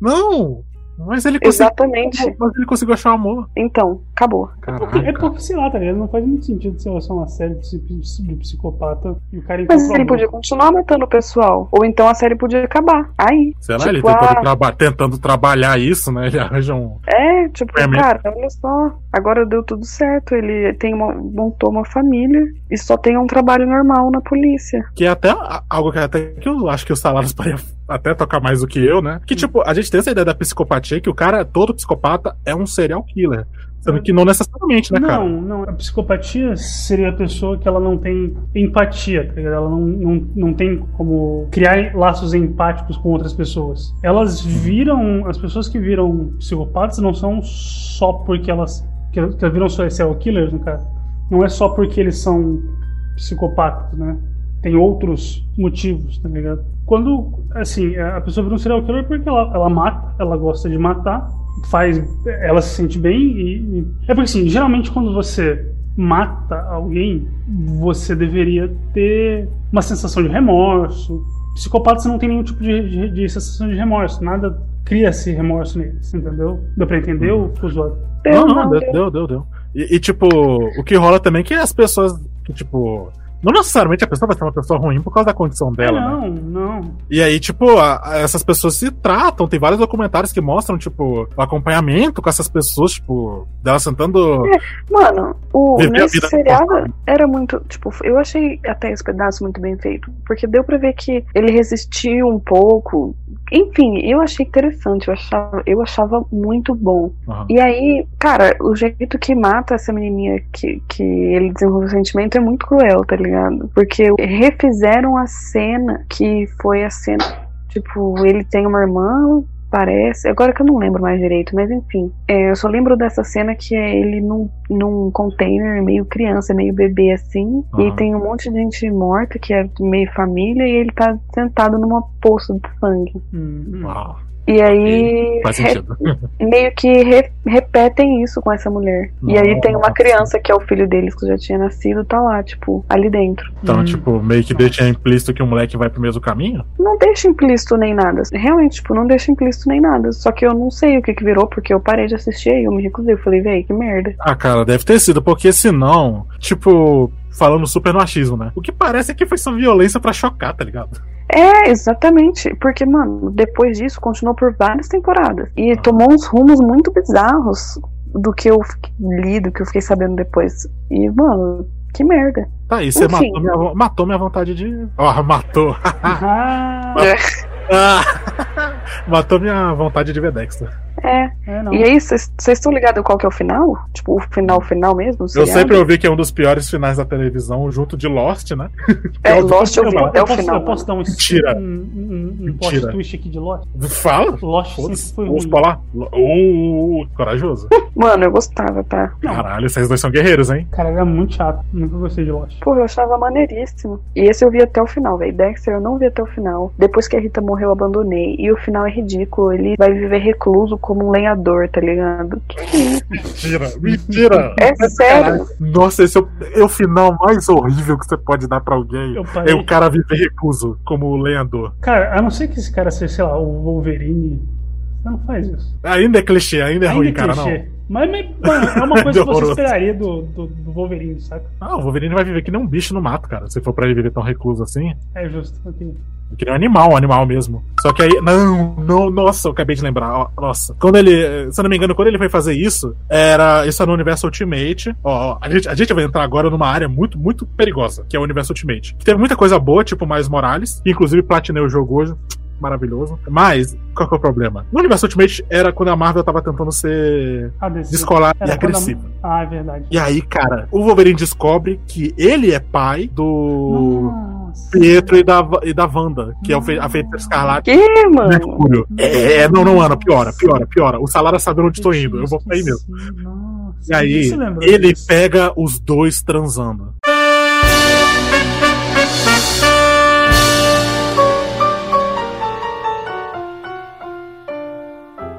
Não! Mas ele conseguiu. Exatamente. Mas ele conseguiu achar o amor. Então, acabou. Porque, é Caraca. porque, sei lá, tá ligado? Não faz muito sentido ser só uma série de, psi- de psicopata e o cara Mas ele podia continuar matando o pessoal. Ou então a série podia acabar. Aí. Sei lá, tipo, ele tentando, traba- tentando trabalhar isso, né? Ele arranja um. É, tipo, É mesmo. cara, olha só, agora deu tudo certo. Ele tem uma, montou uma família e só tem um trabalho normal na polícia. Que é até algo que até que eu acho que os salários podem até tocar mais do que eu, né? Que tipo, a gente tem essa ideia da psicopatia que o cara, todo psicopata, é um serial killer. Sendo que não necessariamente, né, cara? Não, não. A psicopatia seria a pessoa que ela não tem empatia, tá? Ela não, não, não tem como criar laços empáticos com outras pessoas. Elas viram. As pessoas que viram psicopatas não são só porque elas. que viram só serial killers, no caso. Não é só porque eles são psicopatas, né? Tem outros motivos, tá ligado? Quando, assim, a pessoa vira um serial killer porque ela, ela mata, ela gosta de matar, faz. Ela se sente bem e. e- É porque, assim, geralmente quando você mata alguém, você deveria ter uma sensação de remorso. Psicopatas não tem nenhum tipo de, de- de sensação de remorso, nada cria esse remorso neles, entendeu? Deu pra entender, ou ficou zoado? Não, não, deu, deu, deu, deu. E, e, tipo, o que rola também é que as pessoas que, tipo. Não necessariamente a pessoa vai ser uma pessoa ruim por causa da condição dela, né? não, não. E aí, tipo, a- a- essas pessoas se tratam. Tem vários documentários que mostram, tipo, o acompanhamento com essas pessoas, tipo, delas tentando. Mano, o, nesse seriado era muito. Tipo, eu achei até esse pedaço muito bem feito. Porque deu pra ver que ele resistiu um pouco. Enfim, eu achei interessante. Eu achava, eu achava muito bom. Aham. E aí, cara, o jeito que mata essa menininha que, que ele desenvolveu o sentimento é muito cruel, tá ligado? Porque refizeram a cena que foi a cena. Tipo, ele tem uma irmã, parece. Agora que eu não lembro mais direito, mas enfim. É, eu só lembro dessa cena que é ele num, num container, meio criança, meio bebê assim. Aham. E tem um monte de gente morta, que é meio família, e ele tá sentado numa poça de sangue. Hum, hum. Uau, E aí. faz re- sentido. meio que re- repetem isso com essa mulher. E aí tem uma Nossa. criança que é o filho deles que já tinha nascido, tá lá, tipo, ali dentro. Então, Hum. tipo, meio que deixa implícito que o moleque vai pro mesmo caminho? Não deixa implícito nem nada. Realmente, tipo, não deixa implícito nem nada. Só que eu não sei o que que virou, porque eu parei de assistir aí, eu me recusei. Eu falei, véi, que merda. Ah, cara, deve ter sido, porque senão, tipo, falando super no achismo, né? O que parece é que foi só violência pra chocar, tá ligado? É, exatamente. Porque, mano, depois disso continuou por várias temporadas. E tomou uns rumos muito bizarros do que eu li, do que eu fiquei sabendo depois. E, mano, que merda. Tá aí, você Enfim. matou minha, matou minha vontade de. Ó, matou. Ah, Ah, matou minha vontade de ver Dexter. É. é. E aí, vocês estão ligados qual que é o final? Tipo, o final, final mesmo? Eu seriado? sempre ouvi que é um dos piores finais da televisão, junto de Lost, né? É, Lost eu vi até o final. eu posso dar um, Mentira. um, um, um twist aqui de Lost? Fala. Lost sempre foi Vamos falar? Uh, corajoso. Mano, eu gostava, tá? Caralho, vocês dois são guerreiros, hein? Cara, era muito chato. Nunca gostei de Lost. Pô, eu achava maneiríssimo. E esse eu vi até o final, velho. Dexter eu não vi até o final. Depois que a Rita morreu, eu abandonei. E o final é ridículo. Ele vai viver recluso como um lenhador, tá ligado? Que isso? Mentira, mentira. É sério. Nossa, esse é o, é o final mais horrível que você pode dar pra alguém. É o cara viver recluso como lenhador. Cara, a não ser que esse cara seja, sei lá, o Wolverine, não faz isso. Ainda é clichê, ainda é Ainda ruim, é cara, clichê. não. Mas, mas, é uma coisa que você esperaria do, do, do Wolverine, saca? Ah, o Wolverine vai viver que nem um bicho no mato, cara. Se for pra ele viver tão recluso assim. É justo. ok. Que nem um animal, um animal mesmo. Só que aí. Não, não, nossa, eu acabei de lembrar. Nossa. Quando ele. Se eu não me engano, quando ele foi fazer isso, era. Isso era no universo Ultimate. Ó, ó, a gente, a gente vai entrar agora numa área muito, muito perigosa, que é o universo Ultimate. Que teve muita coisa boa, tipo Miles Morales. Que inclusive platinei o jogo hoje. Maravilhoso. Mas, qual que é o problema? No universo Ultimate era quando a Marvel tava tentando ser Ah, descolar e quando a- agressiva. Ah, é verdade. E aí, cara, o Wolverine descobre que ele é pai do Nossa. Pietro e da, e da Wanda, que é o fe- a feiticeira escarlate. Que, mano? Mercúrio. É, não, não, Ana, piora, piora, piora. O Salara sabe onde tô indo, eu vou pra aí mesmo. Nossa, E aí, ele disso? pega os dois transando.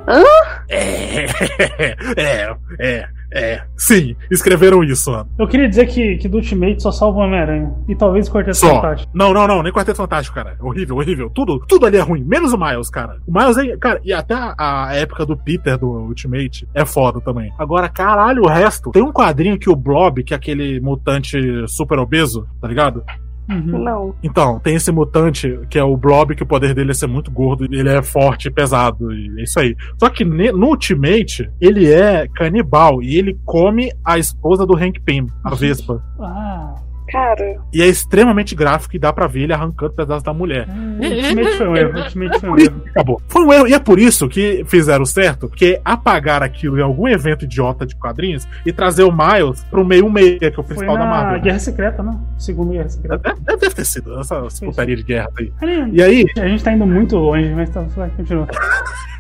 Hã? É, é, é, é. Sim, escreveram isso, Ana. Eu queria dizer que, que do Ultimate só salva o Homem-Aranha. E talvez o Quarteto Só. Fantástico. Não, não, não, nem Quarteto Fantástico, cara. Horrível, horrível. Tudo, tudo ali é ruim, menos o Miles, cara. O Miles é. Cara, e até a, a época do Peter do Ultimate é foda também. Agora, caralho, o resto. Tem um quadrinho que o Blob, que é aquele mutante super obeso, tá ligado? Uhum. Não. Então, tem esse mutante que é o Blob, que o poder dele é ser muito gordo, ele é forte e pesado, e é isso aí. Só que no Ultimate, ele é canibal e ele come a esposa do Hank Pym, a Vespa. Ah, Cara, E é extremamente gráfico e dá pra ver ele arrancando pedaços da mulher. o Ultimate foi um erro. O Ultimate foi um erro. acabou. Foi um erro, e é por isso que fizeram certo, que apagar aquilo em algum evento idiota de quadrinhos e trazer o Miles pro meio meia, que é o Foi principal da na Marvel. Guerra Secreta, né? Segundo Guerra Secreta. Deve, deve ter sido essa, putaria de guerra aí. E aí, A gente tá indo muito longe, mas tá, vai, continua.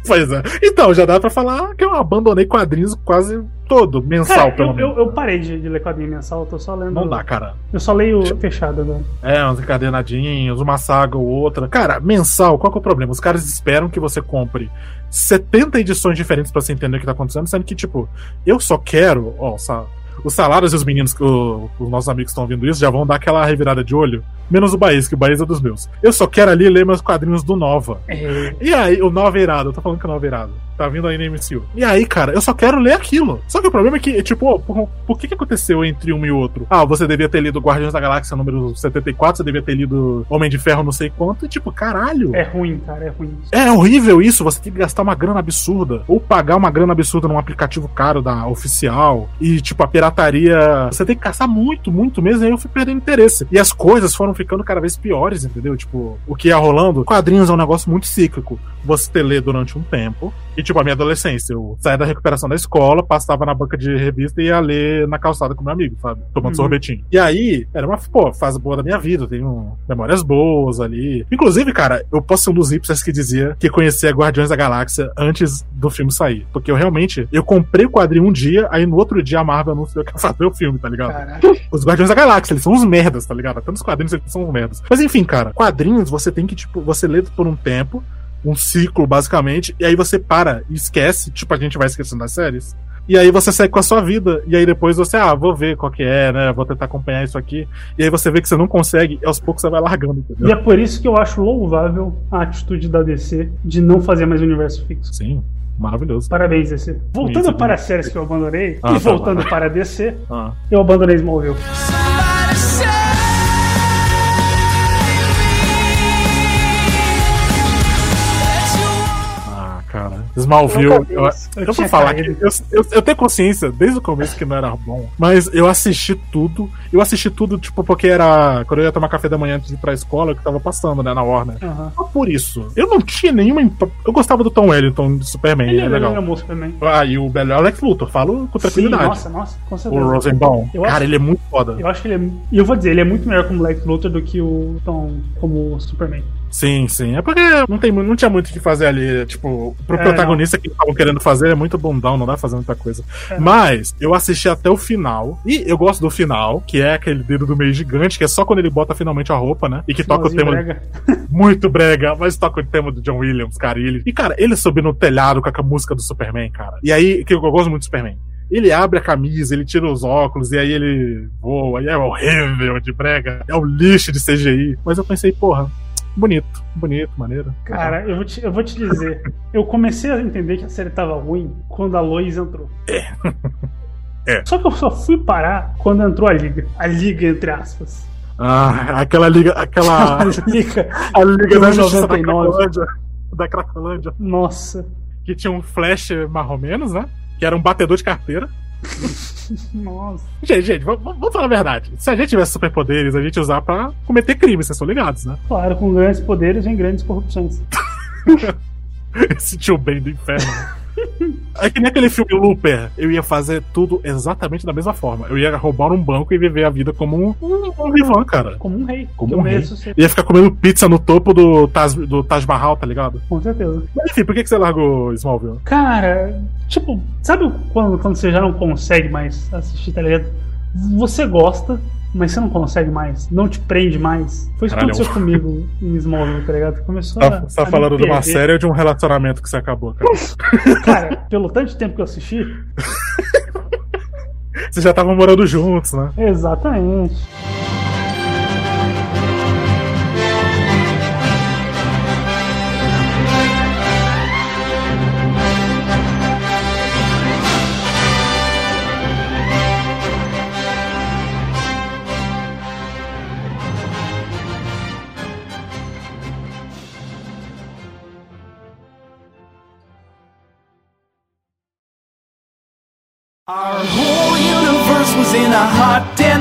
Pois é. Então, já dá pra falar que eu abandonei quadrinhos quase todo, mensal, Cara, pelo eu, menos. eu, eu parei de, de ler quadrinho mensal, eu tô só lendo. Não dá, cara. Eu só leio fechado agora. É, uns encadernadinhos, uma saga ou outra. Cara, mensal, qual que é o problema? Os caras esperam que você compre 70 edições diferentes pra você entender o que tá acontecendo, sendo que, tipo, eu só quero, ó, os salários e os meninos, que o- os nossos amigos que estão ouvindo isso, já vão dar aquela revirada de olho. Menos o Baís, que o Baís é dos meus. Eu só quero ali ler meus quadrinhos do Nova. É, E aí, o Nova é irado, eu tô falando que o Nova é irado. Tá vindo aí no MCU. E aí, cara, eu só quero ler aquilo. Só que o problema é que, tipo, por, por que que aconteceu entre um e outro? Ah, você devia ter lido Guardiões da Galáxia número 74, você devia ter lido Homem de Ferro não sei quanto, e tipo, caralho. é ruim, cara, é ruim. É horrível isso, você tem que gastar uma grana absurda. Ou pagar uma grana absurda num aplicativo caro da oficial. E, tipo, a pirataria. Você tem que gastar muito, muito mesmo. E aí eu fui perdendo interesse. E as coisas foram ficando cada vez piores, entendeu? Tipo, o que ia rolando. Quadrinhos é um negócio muito cíclico. Você lê durante um tempo. E, tipo, a minha adolescência. Eu saía da recuperação da escola, passava na banca de revista e ia ler na calçada com meu amigo, sabe? Tomando Uhum. sorvetinho. E aí, era uma, pô, fase boa da minha vida. Eu tenho memórias boas ali. Inclusive, cara, eu posso ser um dos hipsters que dizia que conhecia Guardiões da Galáxia antes do filme sair. Porque eu realmente, eu comprei o quadrinho um dia, aí no outro dia a Marvel anunciou que ia fazer o filme, tá ligado? Caralho. Os Guardiões da Galáxia, eles são uns merdas, tá ligado? Tantos quadrinhos eles são uns merdas. Mas enfim, cara, quadrinhos você tem que, tipo, você lê por um tempo, um ciclo, basicamente, e aí você para e esquece, tipo, a gente vai esquecendo das séries. E aí você segue com a sua vida. E aí depois você, ah, vou ver qual que é, né? Vou tentar acompanhar isso aqui. E aí você vê que você não consegue, e aos poucos você vai largando, entendeu? E é por isso que eu acho louvável a atitude da DC de não fazer mais universo fixo. Sim, maravilhoso. Parabéns, DC. Voltando Isso, para as séries que eu abandonei, Ah, e tá voltando para a DC, Ah. eu abandonei Smallville. Smallville. Eu, eu, Eu vou falar que eu, eu, eu tenho consciência desde o começo que não era bom. Mas eu assisti tudo. Eu assisti tudo, tipo, porque era. Quando eu ia tomar café da manhã antes de ir pra escola, que tava passando, né, na Warner. Aham. Só por isso. Eu não tinha nenhuma. Eu gostava do Tom Wellington de Superman, Ele é é legal. legal moço também. Ah, e o melhor Lex Luthor, falo com Sim, tranquilidade. nossa, nossa, com o certeza. Rosenbaum. Eu Cara, acho- ele é muito foda. Eu acho que ele é. E eu vou dizer, ele é muito melhor como Lex Luthor do que o Tom como Superman. Sim, sim. É porque não, tem, não tinha muito o que fazer ali. Tipo, pro É, protagonista que eles estavam querendo fazer é muito bundão, não dá pra fazer muita coisa. É. Mas eu assisti até o final. E eu gosto do final, que é aquele dedo do meio gigante, que é só quando ele bota finalmente a roupa, né? E que toca o tema. brega. Muito brega, mas toca o tema do John Williams, cara. E, ele, e cara, ele subiu no telhado com a música do Superman, cara. E aí, que eu gosto muito do Superman. Ele abre a camisa, ele tira os óculos, e aí ele voa, e é horrível de brega. É um lixo de CGI. Mas eu pensei, porra, bonito, bonito, maneiro. Cara, eu vou te, eu vou te dizer. eu comecei a entender que a série tava ruim quando a Lois entrou. É. É. Só que eu só fui parar quando entrou a Liga. A Liga, entre aspas. Ah, aquela liga. Aquela. A Liga. a liga da justiça da 99. Cracolândia. Da Cracolândia. Nossa. Que tinha um flash mais ou menos, né? Que era um batedor de carteira. Nossa. Gente, gente, vamos, vamos falar a verdade. Se a gente tivesse superpoderes, a gente ia usar pra cometer crimes, vocês são ligados, né? Claro, com grandes poderes vem grandes corrupções. Esse tio bem do inferno. É que nem aquele filme Looper. Eu ia fazer tudo exatamente da mesma forma. Eu ia roubar um banco e viver a vida como um, um, um vivan, cara. Como um rei. Como um rei. ser. Ia ficar comendo pizza no topo do Taj, do Taj Mahal, tá ligado? Com certeza. Mas enfim, por que, que você largou Smallville? Cara, tipo, sabe quando, quando você já não consegue mais assistir, tá ligado? Você gosta, mas você não consegue mais, não te prende mais. Foi isso que aconteceu comigo em Smallville, tá ligado? Começou Tá, a. você tá falando de uma série ou de um relacionamento que você acabou, cara? Cara, pelo tanto de tempo que eu assisti, Vocês já estavam morando juntos, né? exatamente.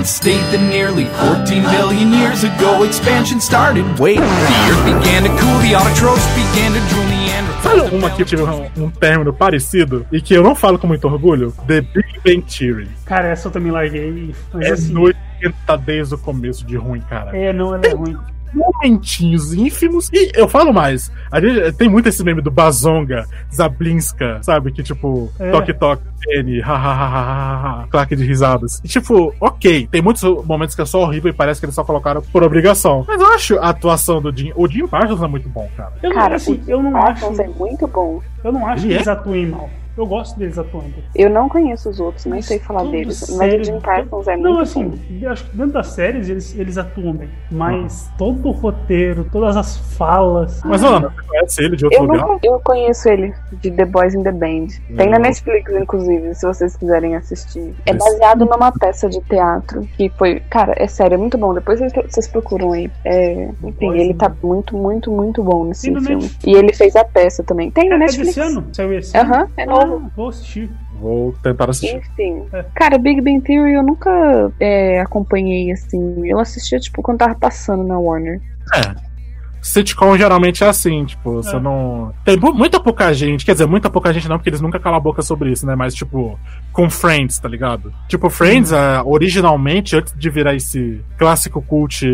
Dense state that nearly 14 billion years ago expansion started. Wait, the earth began to cool, the autotrophs began to drool, Sabe uma que tive um, um término parecido e que eu não falo com muito orgulho? The Big Bang Theory. Cara, essa eu também larguei. Mas É assim. nojenta desde o começo de ruim, cara. É, não, ela é ruim. Momentinhos ínfimos. E eu falo mais. A gente, tem muito esse meme do Bazonga, Zablinska, sabe? Que tipo, É. toque toque, N, ha ha ha ha ha, ha, claque de risadas. E tipo, ok, tem muitos momentos que é só horrível e parece que eles só colocaram por obrigação. Mas eu acho a atuação do Jim. O Jim Parsons é muito bom, cara. Eu, Cara, assim, o eu não acho. É muito bom. Eu não acho Ele que é? eles atuem mal. Eu gosto deles atuando. Eu não conheço os outros, nem Mas sei falar deles. Mas sério. o Jim Parsons é Não, muito assim, bom. acho que dentro das séries eles, eles atuam bem. Mas todo o roteiro, todas as falas. Mas, Ana, você conhece ele de outro Eu, lugar? não, eu conheço ele de The Boys in the Band. Tem na Não. Netflix, inclusive, se vocês quiserem assistir. É Mas- baseado numa peça de teatro que foi. Cara, é sério, é muito bom. Depois vocês, vocês procuram aí. É, enfim, Boys ele tá muito, muito, muito bom nesse filme. Netflix. E ele fez a peça também. Tem na É Netflix. desse ano? Saiu esse ano? Aham, é novo. Ah, vou assistir. Vou tentar assistir. Enfim. É. Cara, Big Bang Theory eu nunca é, acompanhei assim. Eu assistia, tipo, quando tava passando na Warner. É. Sitcom geralmente é assim, tipo, você É. não. Tem mu- muita pouca gente, quer dizer, muita pouca gente não, porque eles nunca calam a boca sobre isso, né? Mas, tipo, com Friends, tá ligado? Tipo, Friends, é, originalmente, antes de virar esse clássico cult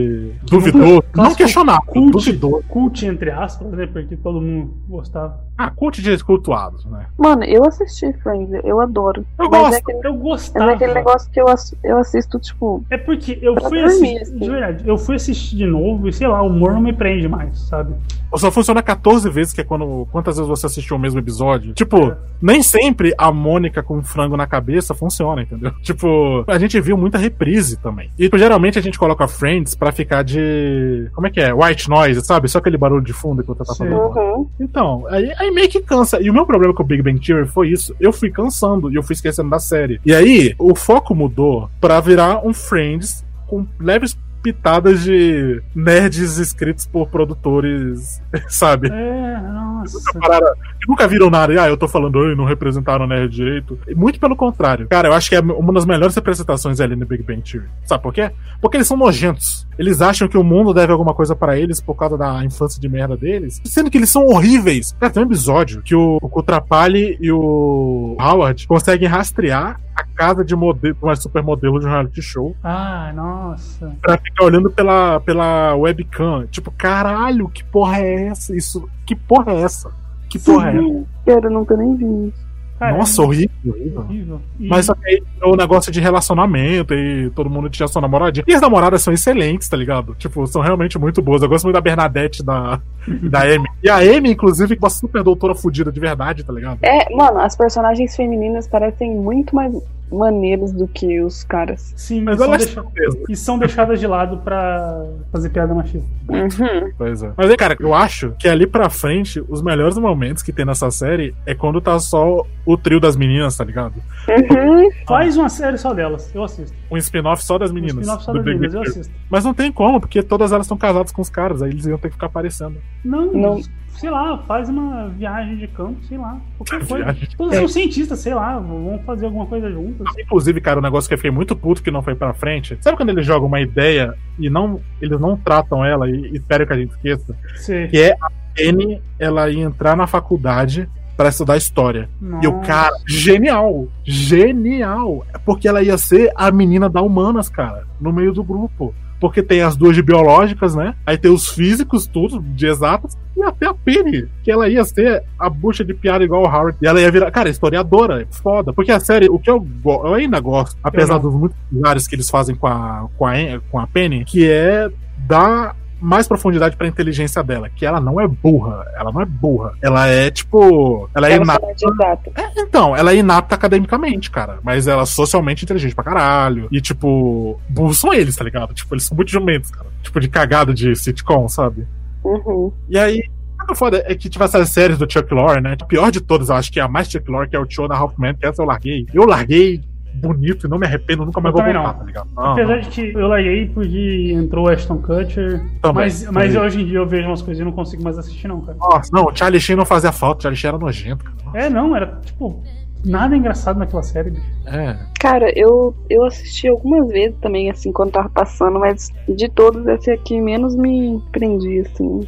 duvidoso, não clássico questionável, cult. duvidoso. Cult, entre aspas, né? Porque todo mundo gostava. Ah, cult de cultuados, né? Mano, eu assisti Friends, eu adoro. Eu Mas gosto. é aquele, Eu mas gostava. é aquele negócio que eu, ass- eu assisto, tipo. É porque eu fui dormir, assistir. assim. De verdade, eu fui assistir de novo e sei lá, o humor não me prende mais, sabe? Só funciona 14 vezes, que é quando. Quantas vezes você assistiu o mesmo episódio? Tipo, É. nem sempre a Mônica com um frango na cabeça funciona, entendeu? Tipo, a gente viu muita reprise também. E tipo, geralmente a gente coloca Friends pra ficar de. Como é que é? White noise, sabe? Só aquele barulho de fundo que tá Sim. falando. Uhum. Então, aí, aí meio que cansa. E o meu problema com o Big Bang Theory foi isso. Eu fui cansando e eu fui esquecendo da série. E aí, o foco mudou pra virar um Friends com leves pitadas de nerds escritos por produtores, sabe? É, nossa. Pararam- que nunca viram nada. E, ah, eu tô falando, "Ai, não representaram a nerd direito. E Muito pelo contrário. Cara, eu acho que é uma das melhores representações ali no Big Bang Theory. Sabe por quê? Porque eles são nojentos. Eles acham que o mundo deve alguma coisa pra eles por causa da infância de merda deles. Sendo que eles são horríveis. Cara, tem um episódio que o, o Kutrapali e o Howard conseguem rastrear a casa de modelo, uma supermodelo de um reality show Ah, nossa. pra ficar olhando pela, pela webcam. Tipo, caralho, que porra é essa? Isso, que porra é essa? Que porra é essa? Quero nunca nem vi isso. Cara, Nossa, é horrível, horrível. horrível. E- Mas só que aí o negócio de relacionamento e todo mundo tinha sua namoradinha. E as namoradas são excelentes, tá ligado? Tipo, são realmente muito boas. Eu gosto muito da Bernadette da, e da Amy. E a Amy, inclusive, é uma super doutora fudida de verdade, tá ligado? É, mano, as personagens femininas parecem muito mais. Maneiras do que os caras. Sim, Mas e são, ela é deixa- mesmo. e são deixadas de lado pra fazer piada machista. Uhum. Pois é. Mas aí, cara, eu acho que ali pra frente, os melhores momentos que tem nessa série é quando tá só o trio das meninas, tá ligado? Uhum. Faz uma série só delas, eu assisto. Um spin-off só das Um meninas. spin-off só das Big meninas, eu Bang Theory. assisto. Mas não tem como, porque todas elas estão casadas com os caras, aí eles iam ter que ficar aparecendo. Não, Não. Sei lá, faz uma viagem de campo, sei lá. Qualquer coisa. Todos são cientistas, sei lá, vão fazer alguma coisa juntos. Inclusive, cara, um negócio que eu fiquei muito puto que não foi pra frente. Sabe quando eles jogam uma ideia e não eles não tratam ela e esperam que a gente esqueça? Sei. Que é a Penny, ela ia entrar na faculdade pra estudar história. E o Nossa. cara, genial! Genial! Porque ela ia ser a menina da humanas, cara, no meio do grupo. Porque tem as duas de biológicas, né? Aí tem os físicos, tudo, de exatas, e até a Penny, que ela ia ser a bucha de piada igual o Howard. E ela ia virar, cara, historiadora, é foda. Porque a série, o que eu, go- eu ainda gosto, apesar dos muitos lugares que eles fazem com a, com a, com a Penny, que é dar mais profundidade pra inteligência dela, que ela não é burra, ela não é burra. Ela é tipo, ela é Ela de exato. Então, ela é inapta academicamente, cara. Mas ela é socialmente inteligente pra caralho. E, tipo, burros são eles, tá ligado? Tipo, eles são muito jumentos, cara. Tipo, de cagada de sitcom, sabe? Uhum. E aí, o foda é que, tipo, essas séries do Chuck Lorre, né? A pior de todas, eu acho que é a mais Chuck Lorre, que é o Show da Halfman, que essa eu larguei. Eu larguei bonito e não me arrependo, nunca mais Eu vou voltar, não. tá ligado? Não, Apesar não. de que eu larguei porque entrou o Ashton Kutcher. Também, mas mas hoje em dia eu vejo umas coisas e não consigo mais assistir, não, cara. Nossa, não, o Charlie Sheen não fazia falta, o Charlie Sheen era nojento, cara. É, não, era tipo. Nada engraçado naquela série, bicho. É. Cara, eu, eu assisti algumas vezes também, assim, quando tava passando, mas de todos, esse aqui menos me prendi, assim.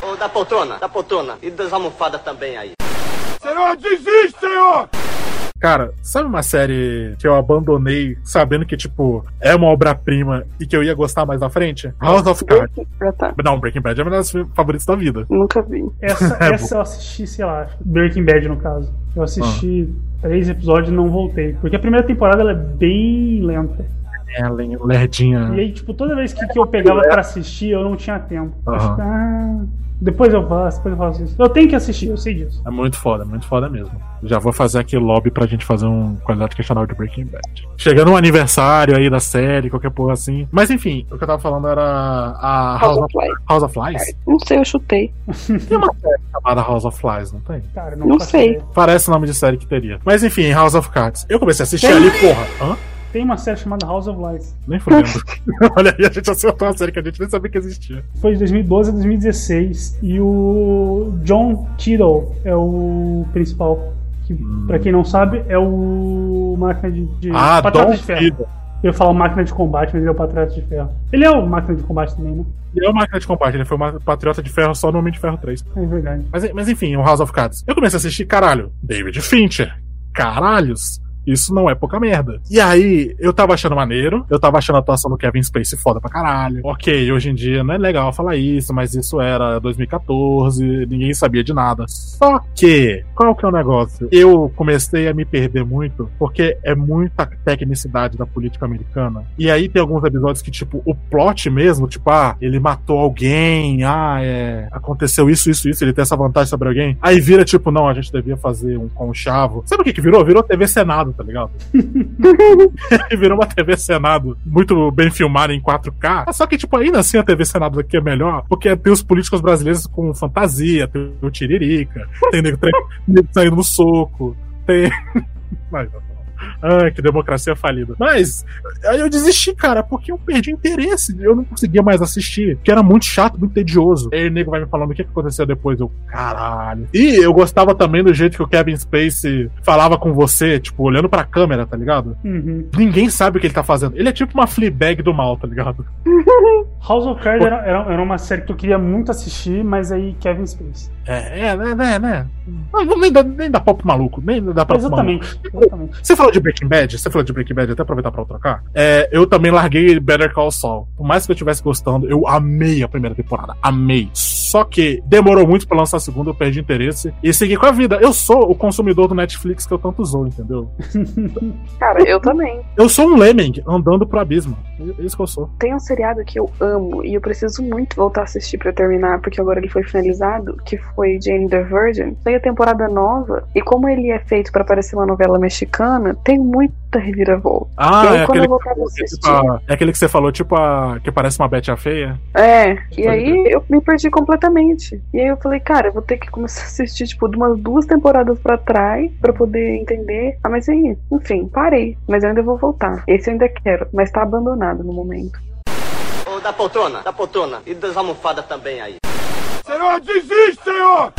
Ô, da poltrona, da poltrona. E das almofadas também aí. Senhor, desiste, senhor! Cara, sabe uma série que eu abandonei sabendo que, tipo, é uma obra-prima e que eu ia gostar mais na frente? House of Cards. Tá. Não, Breaking Bad é uma das favoritas da vida. Nunca vi. Essa, É essa eu assisti, sei lá, Breaking Bad no caso. Eu assisti Ah. três episódios e não voltei. Porque a primeira temporada ela é bem lenta. É, lerdinha. E aí, tipo, toda vez que, que eu pegava pra assistir, eu não tinha tempo. Eu Aham. ficava, ah, depois eu faço, depois eu faço isso. Eu tenho que assistir, eu sei disso. É muito foda, muito foda mesmo. Já vou fazer aqui lobby pra gente fazer um qualidade questionável de Breaking Bad. Chegando um aniversário aí da série, qualquer porra assim. Mas enfim, o que eu tava falando era a House House of Flies. House of Flies. Não sei, eu chutei. Tem uma série chamada House of Flies, não tem? Cara, não, Não sei. ideia. Parece o nome de série que teria. Mas enfim, House of Cards. Eu comecei a assistir Tem? ali, porra. Hã? Tem uma série chamada House of Lies. Nem fudendo. Olha aí, a gente acertou uma série que a gente nem sabia que existia. Foi de 2012 a 2016. E o John Tittle é o principal. Que, pra quem não sabe, é o máquina de, de Ah, Patriota Dom de Ferro. Tida. Eu falo máquina de combate, mas ele é o Patriota de Ferro. Ele é o máquina de combate também, né? Ele é uma máquina de combate, ele foi uma patriota de ferro só no Homem de Ferro 3. É verdade. Mas, mas enfim, o House of Cards. Eu comecei a assistir, caralho, David Fincher. Caralhos. Isso não é pouca merda. E aí, eu tava achando maneiro, eu tava achando a atuação do Kevin Spacey foda pra caralho. Ok, hoje em dia não é legal falar isso, mas isso era 2014, ninguém sabia de nada. Só que, qual que é o negócio? Eu comecei a me perder muito, porque é muita tecnicidade da política americana. E aí tem alguns episódios que, tipo, o plot mesmo, tipo, ah, ele matou alguém, ah, é. Aconteceu isso, isso, isso, ele tem essa vantagem sobre alguém. Aí vira, tipo, não, a gente devia fazer um conchavo. Sabe o que que virou? Virou TV Senado, tá ligado? e virou uma TV Senado muito bem filmada em 4K. Só que, tipo, ainda assim a TV Senado aqui é melhor, porque tem os políticos brasileiros com fantasia, tem o Tiririca, tem nego saindo no soco, tem. Mas, Ai, que democracia falida. Mas, aí eu desisti, cara, porque eu perdi interesse. Eu não conseguia mais assistir. Que era muito chato, muito tedioso. Aí o nego vai me falando o que que aconteceu depois. Eu, caralho. E eu gostava também do jeito que o Kevin Spacey falava com você, tipo, olhando pra câmera, tá ligado? Uhum. Ninguém sabe o que ele tá fazendo. Ele é tipo uma Fleabag do mal, tá ligado? House of Cards era, era, era uma série que eu queria muito assistir, mas aí Kevin Spacey. É, é, né, né, né. Não, nem, dá, nem dá papo maluco. Nem dá pra Exatamente, exatamente. Você falou de Breaking Bad? Você falou de Breaking Bad, até aproveitar pra eu trocar. É, eu também larguei Better Call Saul. Por mais que eu estivesse gostando, eu amei a primeira temporada. Amei. Só que demorou muito pra lançar a segunda, eu perdi interesse e segui com a vida. Eu sou o consumidor do Netflix que eu tanto usou, entendeu? Cara, eu também. Eu sou um lemming andando pro abismo. É isso que eu sou. Tem um seriado que eu amo e eu preciso muito voltar a assistir pra terminar, porque agora ele foi finalizado, que foi Jane the Virgin. Tem a temporada nova e como ele é feito pra parecer uma novela mexicana, tem muita reviravolta. Ah, aí, é aquele, eu tipo assistir- a- é aquele que você falou, tipo a. que parece uma Betty a Feia. É, e aí eu me perdi completamente. E aí eu falei, cara, eu vou ter que começar a assistir, tipo, de umas duas temporadas pra trás pra poder entender. Ah, mas aí, enfim, parei. Mas eu ainda vou voltar. Esse eu ainda quero, mas tá abandonado no momento. Ô, da poltrona, da poltrona. E das almofadas também aí. Senhor, desiste, senhor!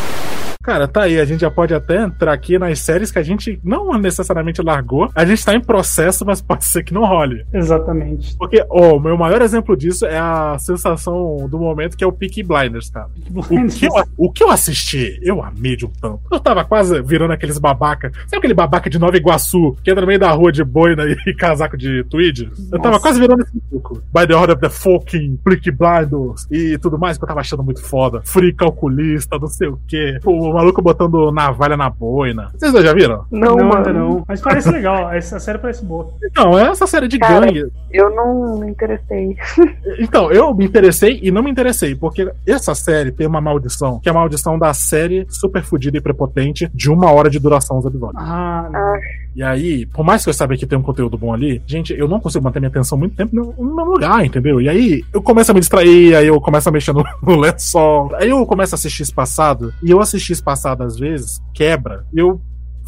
Cara, tá aí, a gente já pode até entrar aqui nas séries que a gente não necessariamente largou. A gente tá em processo, mas pode ser que não role. Exatamente. Porque, ó, o meu maior exemplo disso é a sensação do momento que é o Peaky Blinders, cara. O que, eu, o que eu assisti, eu amei de um tanto. Eu tava quase virando aqueles babaca. Sabe aquele babaca de Nova Iguaçu, que entra no meio da rua de boina e casaco de tweed? Eu tava Nossa. quase virando esse pouco. By the order of the fucking Peaky Blinders e tudo mais que eu tava achando muito foda. Free calculista, não sei o quê. Pô, o maluco botando navalha na boina. Vocês já viram? Não, não, mano. não. Mas parece legal. Essa série parece boa. Não, é essa série de Cara. gangue. Eu não me interessei. Então, eu me interessei e não me interessei, porque essa série tem uma maldição, que é a maldição da série super fodida e prepotente de uma hora de duração os episódios. Ah, não. E aí, por mais que eu saiba que tem um conteúdo bom ali, gente, eu não consigo manter minha atenção muito tempo no, meu lugar, entendeu? E aí, eu começo a me distrair, aí eu começo a mexer no, no lençol, aí eu começo a assistir espaçado, e eu assistir espaçado às vezes, quebra, e eu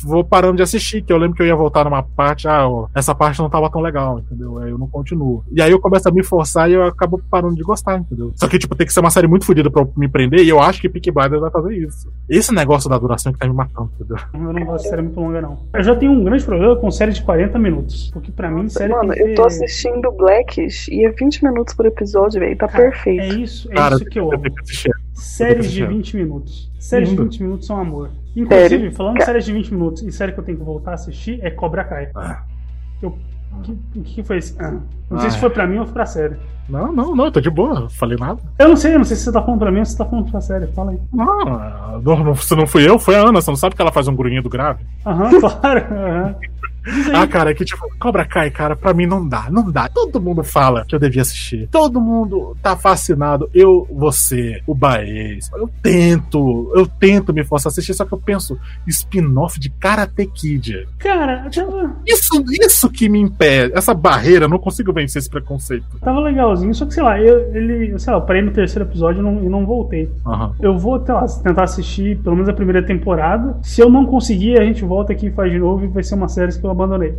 vou parando de assistir, que eu lembro que eu ia voltar numa parte, ah, ó, essa parte não tava tão legal, entendeu? Aí eu não continuo. E aí eu começo a me forçar e eu acabo parando de gostar, entendeu? Só que, tipo, tem que ser uma série muito fodida pra eu me prender, e eu acho que Peaky Blinders vai fazer isso. Esse negócio da duração que tá me matando, entendeu? Eu não gosto de série muito longa, não. Eu já tenho um grande problema com série de 40 minutos. Porque pra mim, série Mano, tem que eu tô assistindo Blackish e é 20 minutos por episódio, velho. Tá Cara, perfeito. É isso, é Cara, isso que eu amo. que assistir. Séries de assistir. 20 minutos. Séries de Lindo. 20 minutos são amor. Inclusive, Sério? falando de séries de 20 minutos e série que eu tenho que voltar a assistir é Cobra Kai. Ah. Eu, o que, que foi isso? Ah, não Ah, sei se é. foi pra mim ou foi pra série. Não, não, não, eu tô de boa, não falei nada. Eu não sei, eu não sei se você tá falando pra mim ou se você tá falando pra série. Fala aí. Não, não, não, se não fui eu, foi a Ana. Você não sabe que ela faz um grunhido grave? Aham, claro. aham. Ah, cara, é que tipo, Cobra Kai, cara, pra mim não dá, não dá. Todo mundo fala que eu devia assistir. Todo mundo tá fascinado. Eu, você, o Baez. Eu tento, eu tento me forçar a assistir, só que eu penso, spin-off de Karate Kid. Cara, Isso, isso que me impede. Essa barreira, eu não consigo vencer esse preconceito. tava legalzinho, só que sei lá, eu, ele, sei lá, eu parei no terceiro episódio e não, não voltei. Aham. Eu vou lá, tentar assistir pelo menos a primeira temporada. Se eu não conseguir, a gente volta aqui e faz de novo e vai ser uma série que eu abandonei.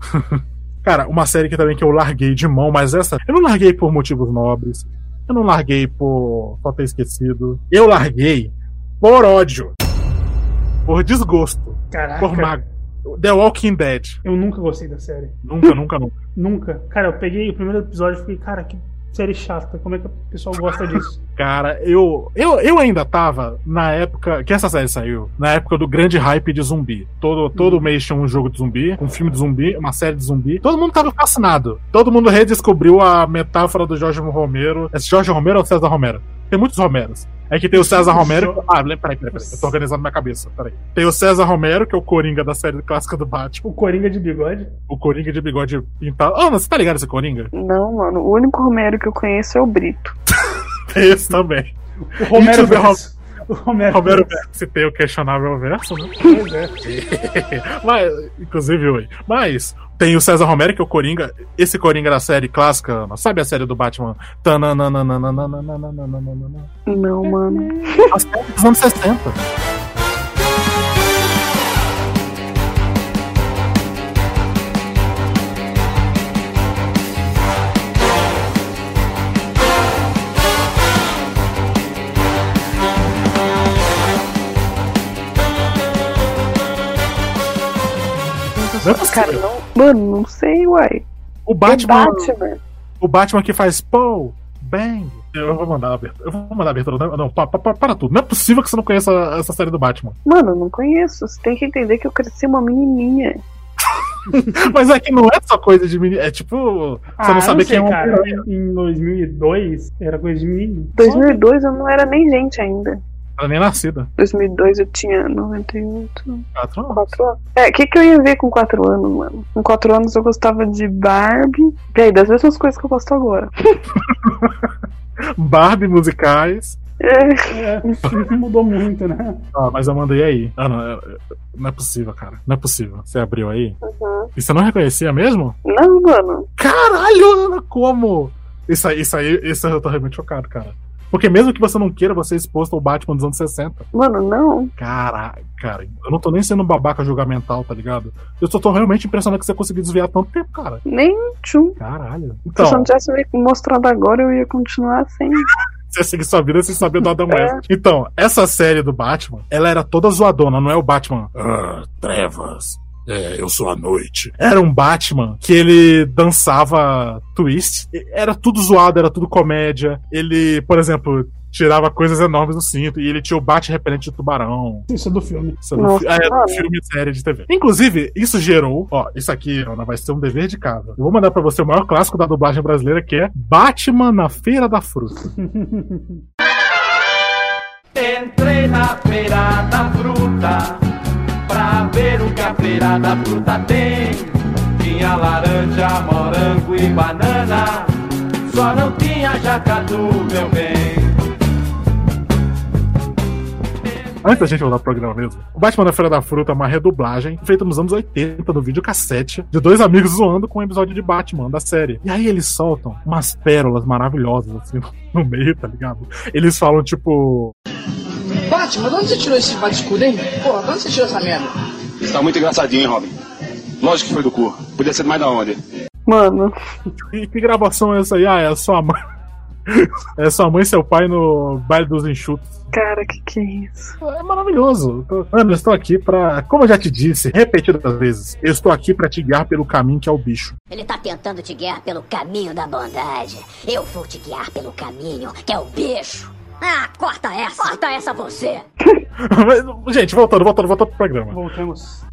Cara, uma série que também que eu larguei de mão, mas essa eu não larguei por motivos nobres. Eu não larguei por só ter esquecido. Eu larguei por ódio. Por desgosto. Caraca, Por mag... The Walking Dead. eu nunca gostei da série. Nunca, nunca, nunca. Nunca. Cara, eu peguei o primeiro episódio e fiquei, cara, que série chata. Como é que o pessoal gosta disso? Cara, eu, eu, eu ainda tava na época que essa série saiu, na época do grande hype de zumbi. Todo, todo mês tinha um jogo de zumbi, um filme de zumbi, uma série de zumbi. Todo mundo tava fascinado. Todo mundo redescobriu a metáfora do Jorge Romero. É Jorge Romero ou César Romero? Tem muitos Romeros. É que tem o César Romero. Ah, peraí, peraí, peraí. Eu tô organizando minha cabeça. Peraí. Tem o César Romero, que é o Coringa da série clássica do Batman. o Coringa de bigode. O Coringa de bigode pintado. Ah, você tá ligado esse Coringa? Não, mano. O único Romero que eu conheço é o Brito. Tem esse também. O Romero Isso, Verso. O Romero, Romero Verso. se tem o questionável verso, né? Pois é. Mas, inclusive, oi. Mas tem o César Romero, que é o Coringa. Esse Coringa da série clássica, sabe a série do Batman? Não, mano. A série dos anos 60. Não é possível. Cara, não. Mano, não sei, uai. O O Batman, Batman. o Batman que faz Paul, Bang. Eu vou mandar a abertura. Eu vou mandar a abertura. Não, não pa- pa- pa- para tudo. Não é possível que você não conheça essa série do Batman. Mano, eu não conheço. Você tem que entender que eu cresci uma menininha. Mas é que não é só coisa de menino. É tipo. Você Ah, não saber sei, quem é um cara. Em 2002 era coisa de menino. 2002 eu não era nem gente ainda. Ela nem nascida. 2002 eu tinha 98, Quatro anos. 4 anos. É, o que, que eu ia ver com 4 anos, mano? Com 4 anos eu gostava de Barbie. E aí, das mesmas coisas que eu gosto agora. Barbie musicais. É, mudou muito, né? Ah, mas Amanda, e aí? Ah, não, é- é- não é possível, cara. Não é possível. Você abriu aí? Uhum. E você não reconhecia mesmo? Não, mano. Caralho, Ana, como? Isso aí, isso aí, isso eu tô realmente chocado, cara. Porque mesmo que você não queira, você é exposto ao Batman dos anos 60. Mano, não. Caralho, cara, eu não tô nem sendo um babaca julgamental, tá ligado? Eu só tô realmente impressionado que você conseguiu desviar tanto tempo, cara. Nem tchum. Caralho. Se Então, você não tivesse me mostrado agora, eu ia continuar sem. você ia seguir sua vida sem saber do Adam É. West. Então, essa série do Batman, ela era toda zoadona, não é o Batman. Ah, trevas. É, eu sou a noite. Era um Batman que ele dançava twist. Era tudo zoado, era tudo comédia. Ele, por exemplo, tirava coisas enormes no cinto. E ele tinha o bate repelente de tubarão. Isso é do filme. Isso é do, Nossa, fi- é, do filme e série de TV. Inclusive, isso gerou. Ó, isso aqui, Ana, vai ser um dever de casa. Eu vou mandar pra você o maior clássico da dublagem brasileira, que é Batman na Feira da Fruta. Entrei na feira da fruta pra ver o que a feira da fruta tem. Tinha laranja, morango e banana, só não tinha jacatu, meu bem. Antes da gente voltar pro programa mesmo, o Batman na Feira da Fruta é uma redublagem feita nos anos 80 do videocassete de dois amigos zoando com um episódio de Batman da série. E aí eles soltam umas pérolas maravilhosas assim no meio, tá ligado? Eles falam tipo. Batman, de onde você tirou esse bate-escudo, hein? Porra, de onde você tirou essa merda? Você tá muito engraçadinho, hein, Robin? Lógico que foi do cu. Podia ser mais da onde? Mano, Que, que gravação é essa aí? Ah, é sua mãe. É sua mãe e seu pai no baile dos enxutos. cara, que que é isso? É maravilhoso. Eu tô- Ana, eu estou aqui pra. Como eu já te disse repetidas vezes, eu estou aqui pra te guiar pelo caminho que é o bicho. Ele tá tentando te guiar pelo caminho da bondade. Eu vou te guiar pelo caminho que é o bicho. Ah, corta essa! Corta essa você! Mas, gente, voltando, voltando, voltando pro programa. Voltamos.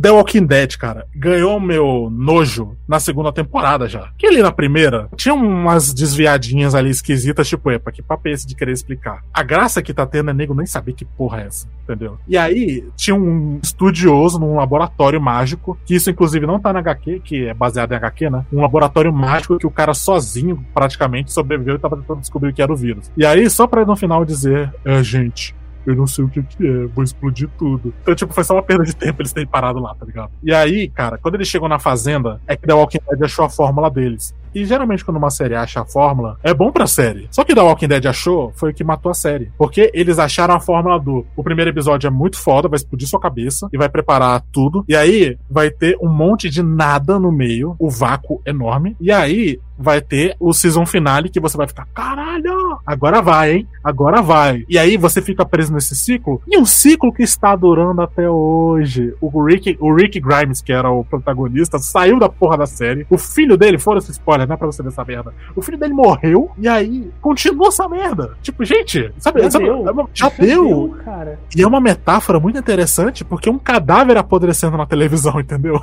The Walking Dead, cara, ganhou meu nojo na segunda temporada já. Que ali na primeira tinha umas desviadinhas ali esquisitas, tipo, epa, que papo é esse de querer explicar? A graça que tá tendo é nego nem saber que porra é essa, entendeu? E aí tinha um estudioso num laboratório mágico, que isso inclusive não tá na HQ, que é baseado em HQ, né? Um laboratório mágico que o cara sozinho praticamente sobreviveu e tava tentando descobrir o que era o vírus. E aí, só pra no final dizer, é, gente, eu não sei o que, que é, vou explodir tudo. Então, tipo, foi só uma perda de tempo eles terem parado lá, tá ligado? E aí, cara, quando eles chegam na fazenda, é que The Walking Dead achou a fórmula deles. E geralmente, quando uma série acha a fórmula, é bom pra série. Só que The Walking Dead achou foi o que matou a série. Porque eles acharam a fórmula do. O primeiro episódio é muito foda, vai explodir sua cabeça e vai preparar tudo. E aí vai ter um monte de nada no meio, o vácuo enorme. E aí vai ter o season finale que você vai ficar, caralho, agora vai, hein? Agora vai. E aí você fica preso nesse ciclo, e um ciclo que está durando até hoje. O Rick, o Rick Grimes, que era o protagonista, saiu da porra da série. O filho dele, foda-se spoiler, não é pra você ver essa merda. O filho dele morreu, e aí continua essa merda. Tipo, gente, sabe? Já sabe- deu. é uma- já deu. cara. E é uma metáfora muito interessante, porque um cadáver apodrecendo na televisão, entendeu?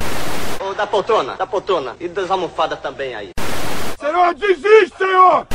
Ô, da poltrona, da poltrona. E das almofadas também aí. Senhor, desiste, senhor!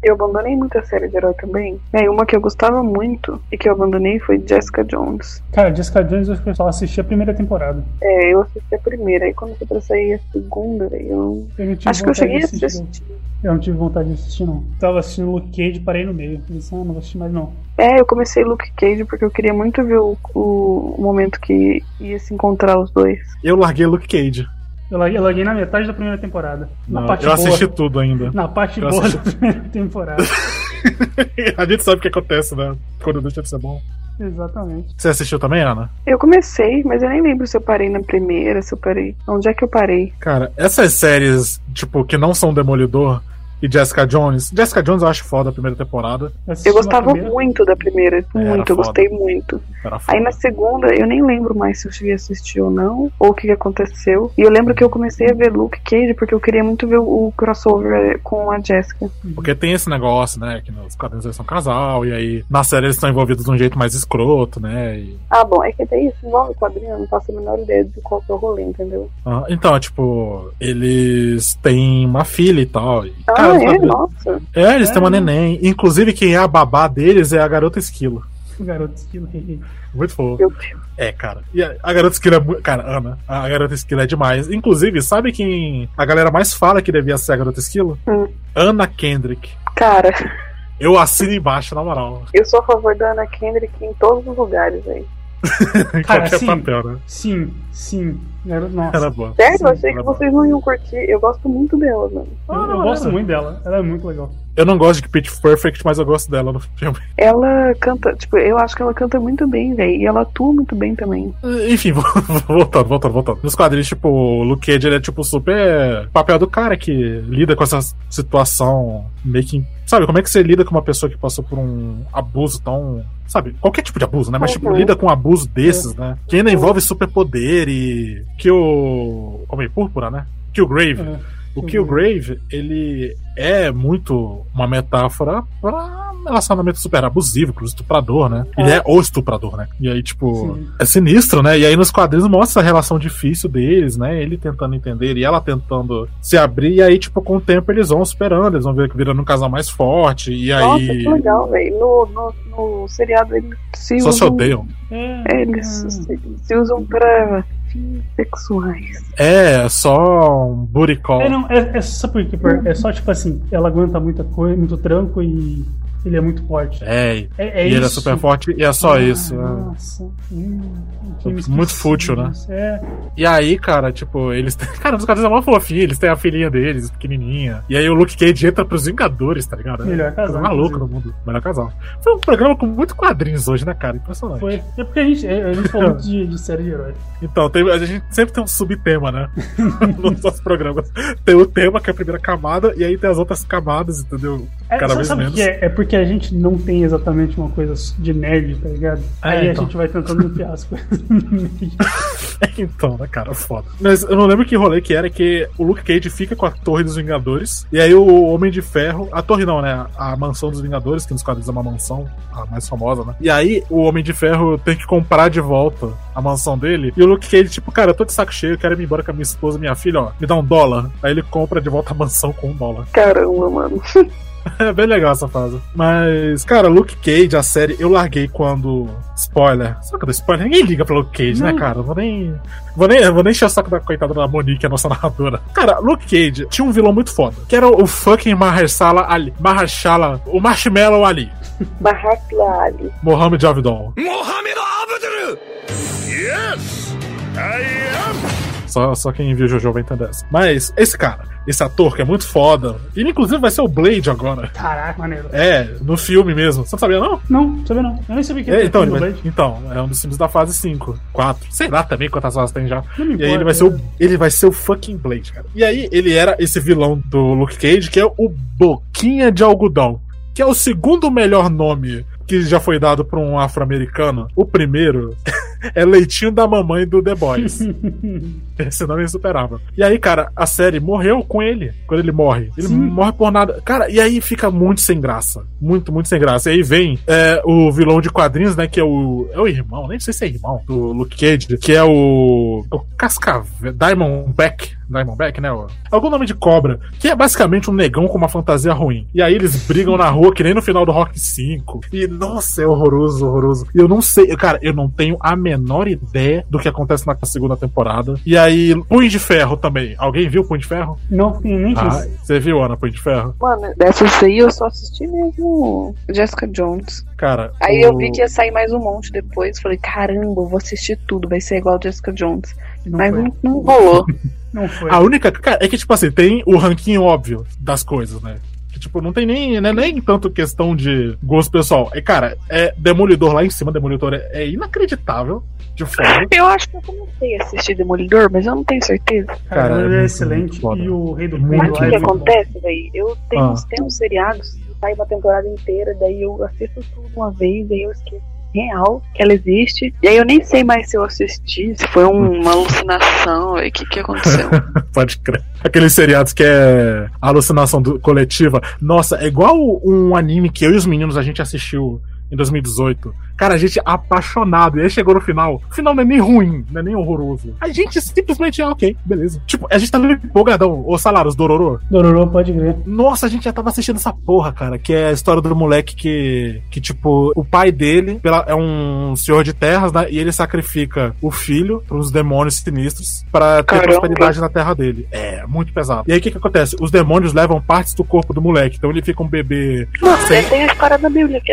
Eu abandonei muita série de herói também. É, uma que eu gostava muito e que eu abandonei foi Jessica Jones. Cara, Jessica Jones eu só assisti a primeira temporada. É, eu assisti a primeira, aí quando foi pra sair a segunda, eu. Eu não tive Acho que eu cheguei a assistir. assistir. Eu não tive vontade de assistir, não. Tava assistindo Luke Cage, parei no meio. Falei assim, ah, não vou assistir mais não. É, eu comecei Luke Cage porque eu queria muito ver o, o, o momento que ia se encontrar os dois. Eu larguei Luke Cage. Eu larguei, eu larguei na metade da primeira temporada. Na Não, parte eu boa. assisti tudo ainda. Na parte Eu boa assisti- da primeira temporada. A gente sabe o que acontece, né? Quando deixa de ser bom. Exatamente. Você assistiu também, Ana? Eu comecei, mas eu nem lembro se eu parei na primeira, se eu parei. Onde é que eu parei? Cara, essas séries, tipo, que não são Demolidor e Jessica Jones. Jessica Jones eu acho foda a primeira temporada. Eu gostava muito da primeira, muito, eu gostei muito. Aí na segunda, eu nem lembro mais se eu cheguei a assistir ou não, ou o que aconteceu. E eu lembro que eu comecei a ver Luke Cage porque eu queria muito ver o, crossover com a Jessica. Porque tem esse negócio, né? Que nos quadrinhos eles são casal, e aí na série eles estão envolvidos de um jeito mais escroto, né? E- Ah, bom, é que daí isso envolve quadrinho, eu não faço a menor ideia de qual que é o rolê, entendeu? Ah, então, é tipo, eles têm uma filha e tal. E, Ah, cara, é? Nossa. É, eles têm uma neném. Inclusive, quem é a babá deles é a garota esquilo. Garoto esquilo. Muito fofo. É, cara. E a, a garota esquilo é muito. Cara, Ana, a garota esquilo é demais. Inclusive, sabe quem a galera mais fala que devia ser a garota esquilo? Hum. Ana Kendrick. Cara, Eu assino embaixo, na moral. Eu sou a favor da Ana Kendrick em todos os lugares aí. Cara, qualquer sim. papel, né? Sim, sim. Era, nossa. Era boa. Sério, Sim, eu achei que boa. vocês não iam curtir. Eu gosto muito dela, mano. Eu, eu gosto muito dela. Ela é muito legal. Eu não gosto de Pitch Perfect, mas eu gosto dela no filme. Ela canta, tipo, eu acho que ela canta muito bem, velho. E ela atua muito bem também. Enfim, voltando, voltando, voltando. Nos quadrinhos, tipo, o Luke Cage, ele é tipo super papel do cara que lida com essa situação meio que. Sabe, como é que você lida com uma pessoa que passou por um abuso tão. Sabe, qualquer tipo de abuso, né? Mas, tipo, Uhum. lida com um abuso desses, né? Que ainda envolve superpoder e. Que o. Homem Púrpura, né? Que o Grave. É. O Killgrave, ele é muito uma metáfora pra relacionamento super abusivo, pro estuprador, né? Ele é o estuprador, né? E aí, tipo, Sim. é sinistro, né? E aí nos quadrinhos mostra a relação difícil deles, né? Ele tentando entender e ela tentando se abrir, e aí, tipo, com o tempo eles vão superando, eles vão ver que virando um casal mais forte, e Nossa, aí. que legal, velho. No, no, no seriado eles se Só se usam. odeiam. É, eles se, se usam pra sexuais. É, só um booty call. É, não, é, é só porque por- é só tipo assim, ela aguenta muita coisa, muito tranco e ele é muito forte. É, É, é e ele é super forte e é só Ah, isso. né? Nossa. Hum, Muito fútil, né? É. E aí, cara, tipo, eles têm. Cara, os caras são uma fofinha, eles têm a filhinha deles, pequenininha. E aí o Luke Cage entra pros Vingadores, tá ligado? Melhor É casal, maluca no mundo. Melhor casal. Foi um programa com muito quadrinhos hoje, né, cara? Impressionante. Foi. É porque a gente, a gente falou muito de, de série de herói. Então, tem- a gente sempre tem um subtema, né? Nos nossos programas. Tem o tema, que é a primeira camada, e aí tem as outras camadas, entendeu? É, Cada sabe vez menos. que é? É porque a gente não tem exatamente uma coisa de nerd, tá ligado? É, Aí então. a gente vai tentando enfiar as coisas no meio. Então, né, cara, foda. Mas eu não lembro que rolê que era que o Luke Cage fica com a Torre dos Vingadores, e aí o Homem de Ferro, a torre não, né, a mansão dos Vingadores, que nos quadrinhos é uma mansão, a mais famosa, né? E aí o Homem de Ferro tem que comprar de volta a mansão dele, e o Luke Cage, tipo, cara, eu tô de saco cheio, eu quero ir embora com a minha esposa e minha filha, ó, me dá um dólar. Aí ele compra de volta a mansão com um dólar. Caramba, mano. É bem legal essa fase. Mas, cara, Luke Cage, a série, eu larguei quando. Spoiler. Sabe quando spoiler? Ninguém liga pra Luke Cage, né, Não. cara? Eu Vou nem. Vou nem, vou nem encher o saco da coitada da Monique, a nossa narradora. Cara, Luke Cage tinha um vilão muito foda. Que era o fucking Mahershala Ali. Mahershala. O Marshmallow Ali. Barraquila Ali. Mohamed Javidon. Mohamed Abdul! Yes! I am! Só, só quem viu Jojo vai entender essa. Mas, esse cara, esse ator que é muito foda. Ele, inclusive, vai ser o Blade agora. Caraca, maneiro. É, no filme mesmo. Você não sabia, não? Não, sabia não. Eu nem sabia que É, era então, ele vai- Blade. então, é um dos filmes da fase 5, 4. Sei lá também quantas fases tem já. E aí ele importa, vai ser o, né? ele vai ser o fucking Blade, cara. E aí ele era esse vilão do Luke Cage, que é o Boquinha de Algodão, que é o segundo melhor nome que já foi dado pra um afro-americano. O primeiro é Leitinho da Mamãe do The Boys. Esse nome é insuperável. E aí, cara, a série morreu com ele. Quando ele morre. Ele Sim. morre por nada. Cara, e aí fica muito sem graça. Muito, muito sem graça. E aí vem é, o vilão de quadrinhos, né? Que é o. É o irmão, nem sei se é irmão do Luke Cage, que é o. O Cascavel. Diamondback. Diamondback, né? Algum nome de cobra. Que é basicamente um negão com uma fantasia ruim. E aí eles brigam na rua, que nem no final do Rock 5. E, nossa, é horroroso, horroroso. E eu não sei, cara, eu não tenho a menor ideia do que acontece na segunda temporada. E aí, Punho de Ferro também. Alguém viu Punho de Ferro? Não, nem Ah, você viu, Ana, Punho de Ferro? Mano, dessas aí eu só assisti mesmo Jessica Jones. Cara. Aí o- eu vi que ia sair mais um monte depois. Falei, caramba, eu vou assistir tudo, vai ser igual Jessica Jones. Não Mas foi. não, não rolou. Não foi. A única. Cara, é que, tipo assim, tem o ranking óbvio das coisas, né? Que, tipo, não tem nem, né, nem tanto questão de gosto pessoal. É, cara, é Demolidor lá em cima, Demolidor é, é inacreditável de fora. Eu acho que eu comecei a assistir Demolidor, mas eu não tenho certeza. Cara, Cara, é é excelente. foda. e o Rei do Muito Crime Sabe o que, é que acontece, velho? Eu tenho, Ah. uns, tenho uns seriados que sai uma temporada inteira, daí eu assisto tudo uma vez, daí eu esqueço real que ela existe. E aí eu nem sei mais se eu assisti, se foi um- uma alucinação, o que, que aconteceu. Pode crer. Aqueles seriados que é alucinação do- coletiva. Nossa, é igual um anime que eu e os meninos a gente assistiu em 2018. Cara, a gente é apaixonado. E aí chegou no final. O final não é nem ruim, não é nem horroroso. A gente simplesmente é ok, beleza. Tipo, a gente tá meio empolgadão. Ô, Salários, Dororô. Dororô, pode ver. Nossa, a gente já tava assistindo essa porra, cara. Que é a história do moleque que, que tipo, o pai dele pela- é um senhor de terras, né? E ele sacrifica o filho pros demônios sinistros pra ter Caramba. prosperidade na terra dele. É, muito pesado. E aí o que que acontece? Os demônios levam partes do corpo do moleque. Então ele fica um bebê Nossa, sem, tem a história da Bíblia aqui.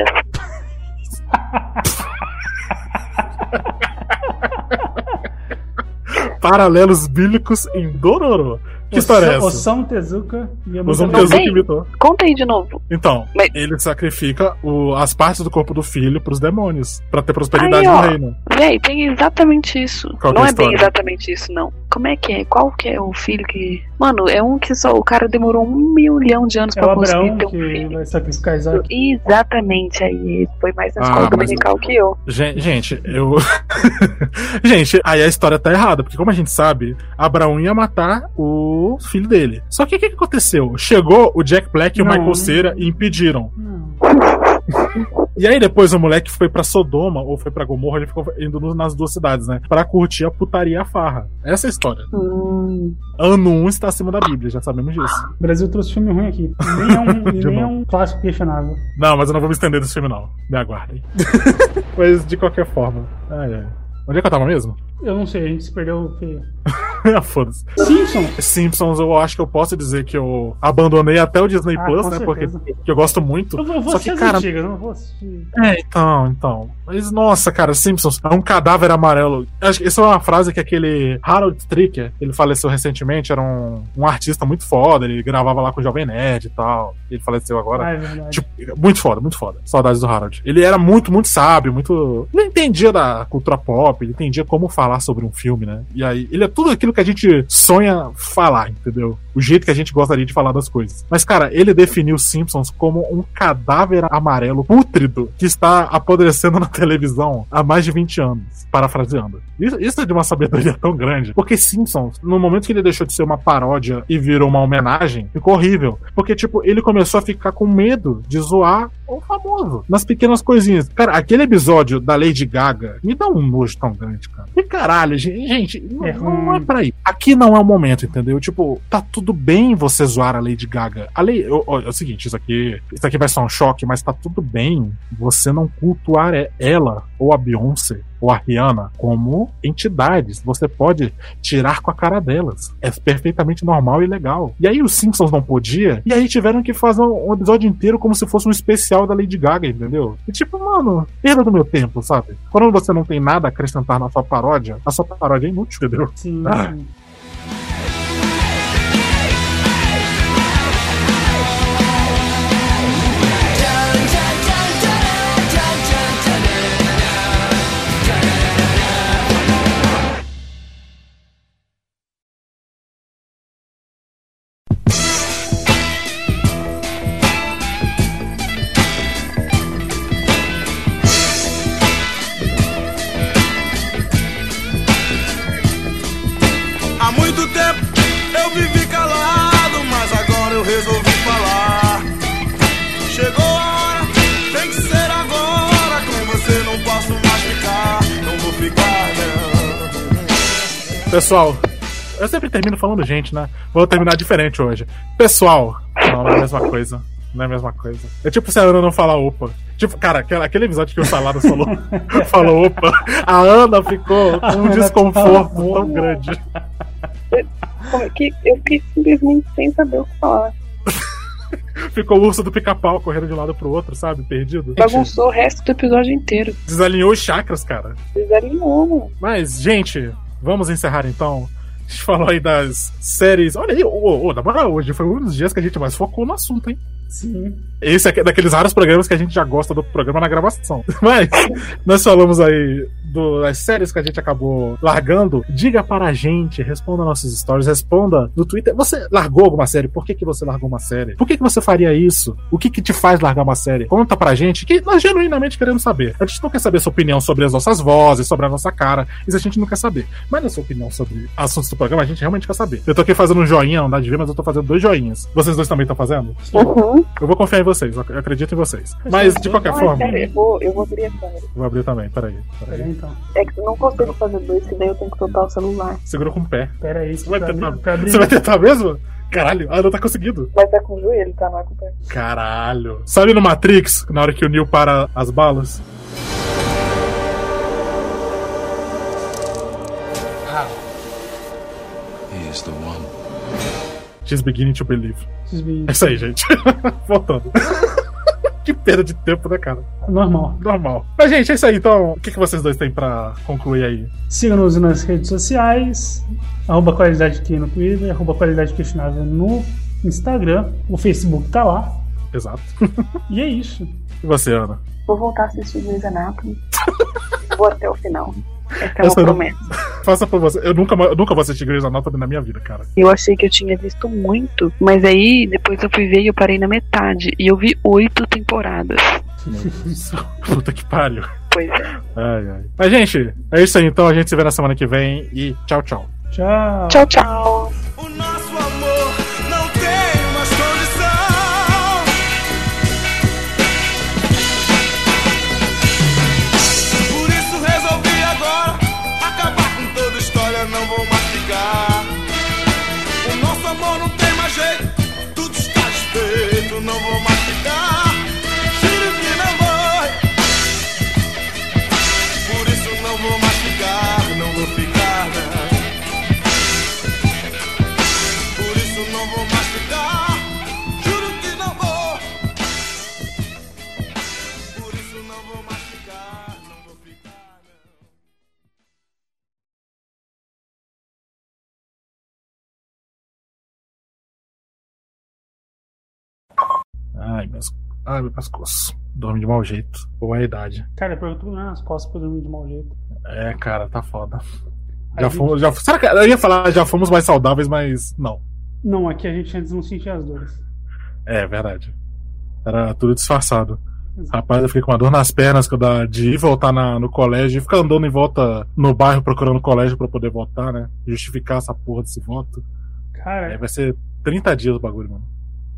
paralelos bíblicos em Dororo. Que história é essa? Osamu Tezuka e a Osamu Tezuka imitou. Conta aí de novo. Então, Mas- ele sacrifica o- as partes do corpo do filho pros demônios, pra ter prosperidade Aí, no ó. reino. Véi, tem exatamente isso. Qual não é é bem exatamente isso, não. Como é que é? Qual que é o filho que. Mano, é um que só. O cara demorou um milhão de anos É pra o conseguir Abraão ter um que filho. vai sacrificar Isaac. Exatamente, aí ele foi mais na Ah, escola mas- dominical que eu. Gen- Gente, eu. gente, aí a história tá errada, porque como a gente sabe, Abraão ia matar o filho dele. Só que o que, que aconteceu? Chegou o Jack Black e o. Michael Cera e impediram. Não. E aí depois o moleque foi pra Sodoma ou foi pra Gomorra, ele ficou indo nas duas cidades, né? Pra curtir a putaria e a farra. Essa é a história. Hum, Ano 1 está acima da Bíblia, já sabemos disso. O Brasil trouxe filme ruim aqui. Nem é um, nem é um clássico questionável. Não, mas eu não vou me estender desse filme, não. Me aguardem. mas de qualquer forma. Ai, ai. Onde é que eu tava mesmo? Eu não sei, a gente se perdeu feio. Ah, Foda-se. Simpson! Simpsons, eu acho que eu posso dizer que eu abandonei até o Disney Ah, Plus, né? Porque certeza. que eu gosto muito. Eu vou, eu vou Só que, cara. antigas, eu não vou assistir. É, então, então. Mas, nossa, cara, Simpsons é um cadáver amarelo. Acho que essa é uma frase que aquele Harold Stricker, ele faleceu recentemente, era um, um artista muito foda, ele gravava lá com o Jovem Nerd e tal. Ele faleceu agora. Ah, é verdade. Tipo, muito foda, muito foda. Saudades do Harold. Ele era muito, muito sábio, muito. Ele entendia da cultura pop, ele entendia como falar sobre um filme, né? E aí, ele é tudo aquilo que a gente sonha falar, entendeu? O jeito que a gente gostaria de falar das coisas. Mas, cara, ele definiu Simpsons como um cadáver amarelo pútrido que está apodrecendo na televisão há mais de 20 anos, parafraseando. Isso, isso é de uma sabedoria tão grande. Porque Simpsons, no momento que ele deixou de ser uma paródia e virou uma homenagem, ficou horrível. Porque, tipo, ele começou a ficar com medo de zoar o famoso. Nas pequenas coisinhas. Cara, aquele episódio da Lady Gaga me dá um nojo tão grande, cara. E caralho, gente, não, É não é pra ir. Aqui não é o momento, entendeu? Tipo, tá tudo bem você zoar a Lady Gaga. A lei, ó, ó, é o seguinte, isso aqui, isso aqui vai ser um choque, mas tá tudo bem você não cultuar é- ela ou a Beyoncé ou a Rihanna como entidades. Você pode tirar com a cara delas. É perfeitamente normal e legal. E aí os Simpsons não podia, e aí tiveram que fazer um episódio inteiro como se fosse um especial da Lady Gaga, entendeu? E tipo, mano, perda do meu tempo, sabe? Quando você não tem nada a acrescentar na sua paródia, a sua paródia é inútil, entendeu? Sim, Ah. sim. Pessoal, eu sempre termino falando gente, né? Vou terminar diferente hoje. Pessoal, não, não é a mesma coisa. Não é a mesma coisa. É tipo se a Ana não falar opa. Tipo, cara, aquele, episódio que o Saladas falou, falou opa, a Ana ficou com um desconforto tão grande. eu fiquei simplesmente sem saber o que falar. Ficou o urso do pica-pau correndo de um lado pro outro, sabe? Perdido. Bagunçou o resto do episódio inteiro. Desalinhou os chakras, cara. Desalinhou, mano. Mas, gente, vamos encerrar então. A gente falou aí das séries. Olha aí, ô, ô, na moral, hoje foi um dos dias que a gente mais focou no assunto, hein? Sim. Esse é daqueles raros programas que a gente já gosta do programa na gravação. Mas nós falamos aí do- das séries que a gente acabou largando. Diga para a gente, responda nossos stories, responda no Twitter. Você largou alguma série? Por que, que você largou uma série? Por que, que você faria isso? O que, que te faz largar uma série? Conta pra gente, que nós genuinamente queremos saber. A gente não quer saber sua opinião sobre as nossas vozes, sobre a nossa cara. Isso a gente não quer saber. Mas a sua opinião sobre assuntos do programa, a gente realmente quer saber. Eu tô aqui fazendo um joinha, não dá de ver, mas eu tô fazendo dois joinhas. Vocês dois também estão fazendo? Uhum. Eu vou confiar em vocês, eu acredito em vocês. Mas, de qualquer Não, é forma, sério, eu vou, eu vou abrir a câmera. vou abrir também, peraí. peraí. Peraí, então. É que eu não consigo fazer dois, que daí eu tenho que soltar o celular. Segura com o pé. Pera aí, Você vai tentar, você vai tentar mesmo? Caralho, ah, não tá conseguindo. Mas é com o joelho, tá? Não é com o pé. Caralho. Sabe no Matrix, na hora que o Neo para as balas? She's beginning to believe. Vídeos. É isso aí, gente. Voltando. que perda de tempo, né, cara? Normal. Normal. Mas, gente, é isso aí. Então, o que, que vocês dois têm pra concluir aí? Siga-nos nas redes sociais, arroba qualidade aqui no Twitter, arroba qualidade questionável no Instagram, o Facebook tá lá. Exato. E é isso. E você, Ana? Vou voltar a assistir Grey's Anatomy. vou até o final. Essa é uma Essa eu não- promessa. Faça por você. Eu nunca, eu nunca vou assistir Grey's Anatomy na minha vida, cara. Eu achei que eu tinha visto muito, mas aí depois eu fui ver e eu parei na metade. E eu vi oito temporadas. Puta que pariu. Pois é. Ai, ai. Mas, gente, é isso aí. Então, a gente se vê na semana que vem. E tchau, tchau. Tchau. Tchau, tchau. Ai, meus. Ai, meu pescoço. Dorme de mau jeito. Boa idade. Cara, eu pergunto nas costas pra dormir de mau jeito. É, cara, tá foda. A Já gente- fomos. Já, será que eu ia falar já fomos mais saudáveis, mas não. Não, aqui a gente antes não sentia as dores. É verdade. Era tudo disfarçado. Rapaz, eu fiquei com uma dor nas pernas que eu de ir voltar na- no colégio e ficar andando em volta no bairro procurando colégio pra poder votar, né? Justificar essa porra desse voto. Cara, Aí vai ser 30 dias o bagulho, mano.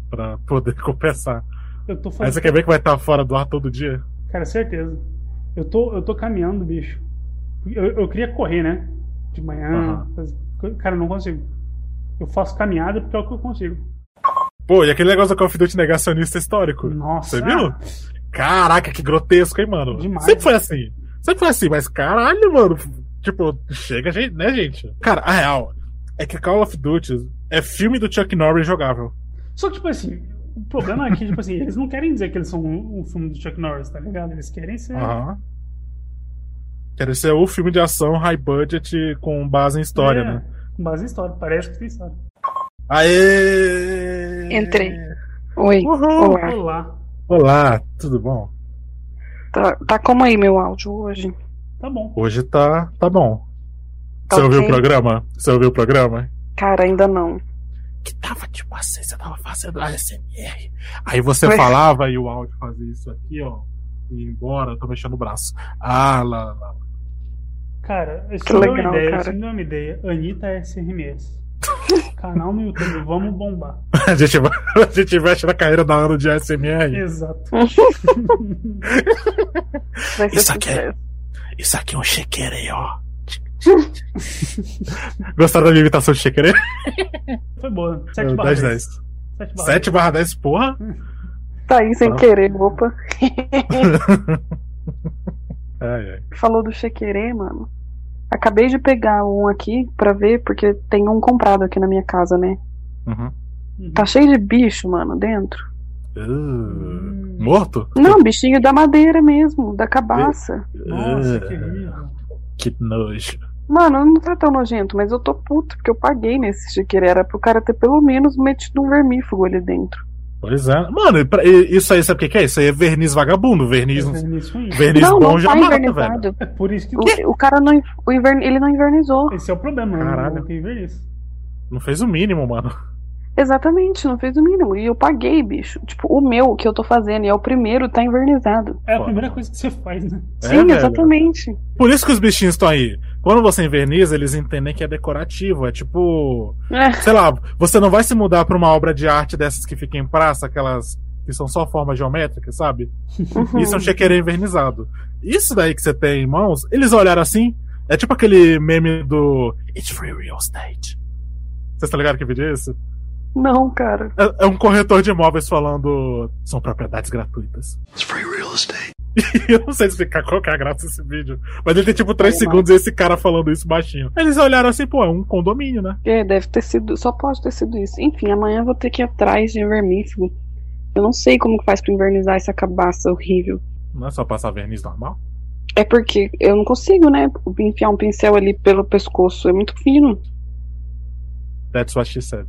Pra poder compensar. eu tô Aí fazendo. você quer ver que vai estar fora do ar todo dia? Cara, certeza. Eu tô, eu tô caminhando, bicho. Eu, eu queria correr, né? De manhã. Aham. fazer- Cara, eu não consigo. Eu faço caminhada porque é o que eu consigo. Pô, e aquele negócio do Call of Duty negacionista histórico? Nossa. Você viu? Caraca, que grotesco, hein, mano? Demais. Sempre foi assim. Sempre foi assim, mas caralho, mano. Tipo, chega, gente, né, gente? Cara, a real é que Call of Duty é filme do Chuck Norris jogável. Só que, tipo assim, o problema é que, tipo assim, eles não querem dizer que eles são um, um filme do Chuck Norris, tá ligado? Eles querem ser. Aham. Quero ser o filme de ação high budget com base em história, É, né? Com base em história, parece que tem história. Aê! Entrei. Oi. Uhul. Olá. Olá. Olá, tudo bom? Tá, tá como aí meu áudio hoje? Tá bom. Hoje tá, tá bom. Tá Você ouviu o programa? Você ouviu o programa? Cara, ainda não. Que tava tipo assim, você tava fazendo ASMR. Aí você Ué. falava e o áudio fazia isso aqui, ó. E embora, eu tô mexendo o braço. Ah, lá, lá, lá. Cara, isso Que me deu uma ideia, cara. isso me deu uma ideia. Anitta SRMS. Canal no YouTube, vamos bombar. A gente, vai- a gente investe na carreira da Ana de ASMR. Exato. Isso aqui é-. Isso aqui é um chequerê, ó. Gostaram da minha imitação de chequerê? Foi boa. 7 10 barra 10. 10. 7 barra 7 barra 10, porra. Tá aí sem Tá. querer, opa. Ai, ai. Falou do chequerê, mano. Acabei de pegar um aqui pra ver, porque tem um comprado aqui na minha casa, né? Uhum. Tá cheio de bicho, mano, dentro. Uh, morto? Não, bichinho da madeira mesmo, da cabaça. Nossa, que horrível. que nojo. Mano, não tá tão nojento, mas eu tô puto, porque eu paguei nesse chequerê. Era pro cara ter pelo menos metido um vermífugo ali dentro. Pois é. Mano, isso aí, sabe o que é? Isso aí é verniz vagabundo. Verniz, Verniz ruim. verniz não, bom não já tá mata, velho. É por isso que O, o cara não, o invern, ele não invernizou. esse é o problema, Caralho. não tem verniz. Não fez o mínimo, mano. Exatamente, não fez o mínimo. E eu paguei, bicho. Tipo, o meu que eu tô fazendo, e é o primeiro, tá invernizado. É a primeira coisa que você faz, né? É, Sim, velho. exatamente. Por isso que os bichinhos estão aí. Quando você inverniza, eles entendem que é decorativo. É tipo. É. Sei lá, você não vai se mudar pra uma obra de arte dessas que fica em praça, aquelas que são só formas geométricas, sabe? Uhum. Isso é um chequeiro invernizado. Isso daí que você tem em mãos, eles olharam assim, é tipo aquele meme do It's free real estate. Vocês estão ligados que vídeo é esse? Não, cara. É, é um corretor de imóveis falando são propriedades gratuitas. It's free real estate. eu não sei explicar qual que é a graça desse vídeo. Mas ele tem tipo 3 É, segundos e esse cara falando isso baixinho. Eles olharam assim, pô, é um condomínio, né? É, deve ter sido. Só pode ter sido isso. Enfim, amanhã eu vou ter que ir atrás de vermífugo. Eu não sei como que faz pra invernizar essa cabaça horrível. Não é só passar verniz normal? É porque eu não consigo, né? Enfiar um pincel ali pelo pescoço. É muito fino. That's what she said.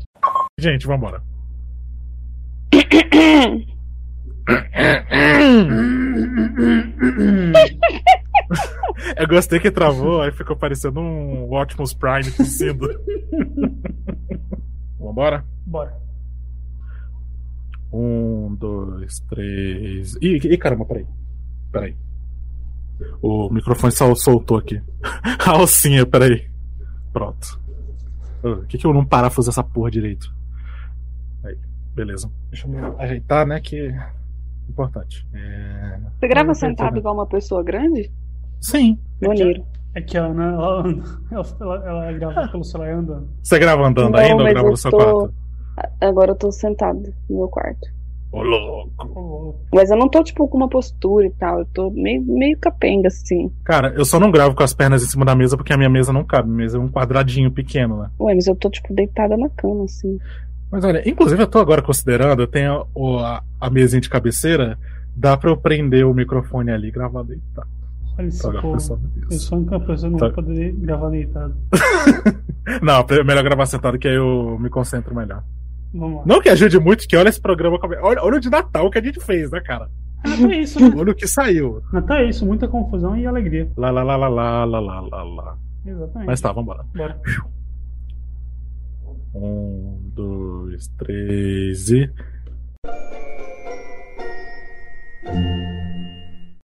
Gente, vambora. Eu gostei que travou, aí ficou parecendo um Optimus Prime tossindo. Vambora? Bora. Um, dois, três. Ih, ih caramba, peraí. Peraí. O microfone só soltou aqui. A alcinha, peraí. Pronto. Por que, que eu não parafuso essa porra direito? Beleza. Deixa eu me ajeitar, né? Que é importante. É... Você grava sentado igual uma pessoa grande? Sim. Maneiro. É que a Ana, ela, ela, ela, grava pelo celular andando. Você grava andando Não, ainda ou grava no seu tô- quarto? Agora eu tô sentado no meu quarto. Ô, louco. Mas eu não tô, tipo, com uma postura e tal. Eu tô meio, meio capenga, assim. Cara, eu só não gravo com as pernas em cima da mesa porque a minha mesa não cabe. Minha mesa é um quadradinho pequeno, né? Ué, mas eu tô, tipo, deitada na cama, assim. Mas olha, inclusive eu tô agora considerando, eu tenho a, a mesinha de cabeceira, dá pra eu prender o microfone ali e gravar deitado. Tá? Olha isso, pô, eu sou um campeão, eu não tá. vou poder gravar deitado. não, é melhor gravar sentado que aí eu me concentro melhor. Não que ajude muito, que olha esse programa. É. Olha, olha o de Natal que a gente fez, né, cara? Natal é isso, né? Olha o que saiu. Natal é isso, muita confusão e alegria. Lá, lá, lá, lá, lá, lá, lá, lá. Exatamente. Mas tá, vambora. Bora. Um, dois, três e.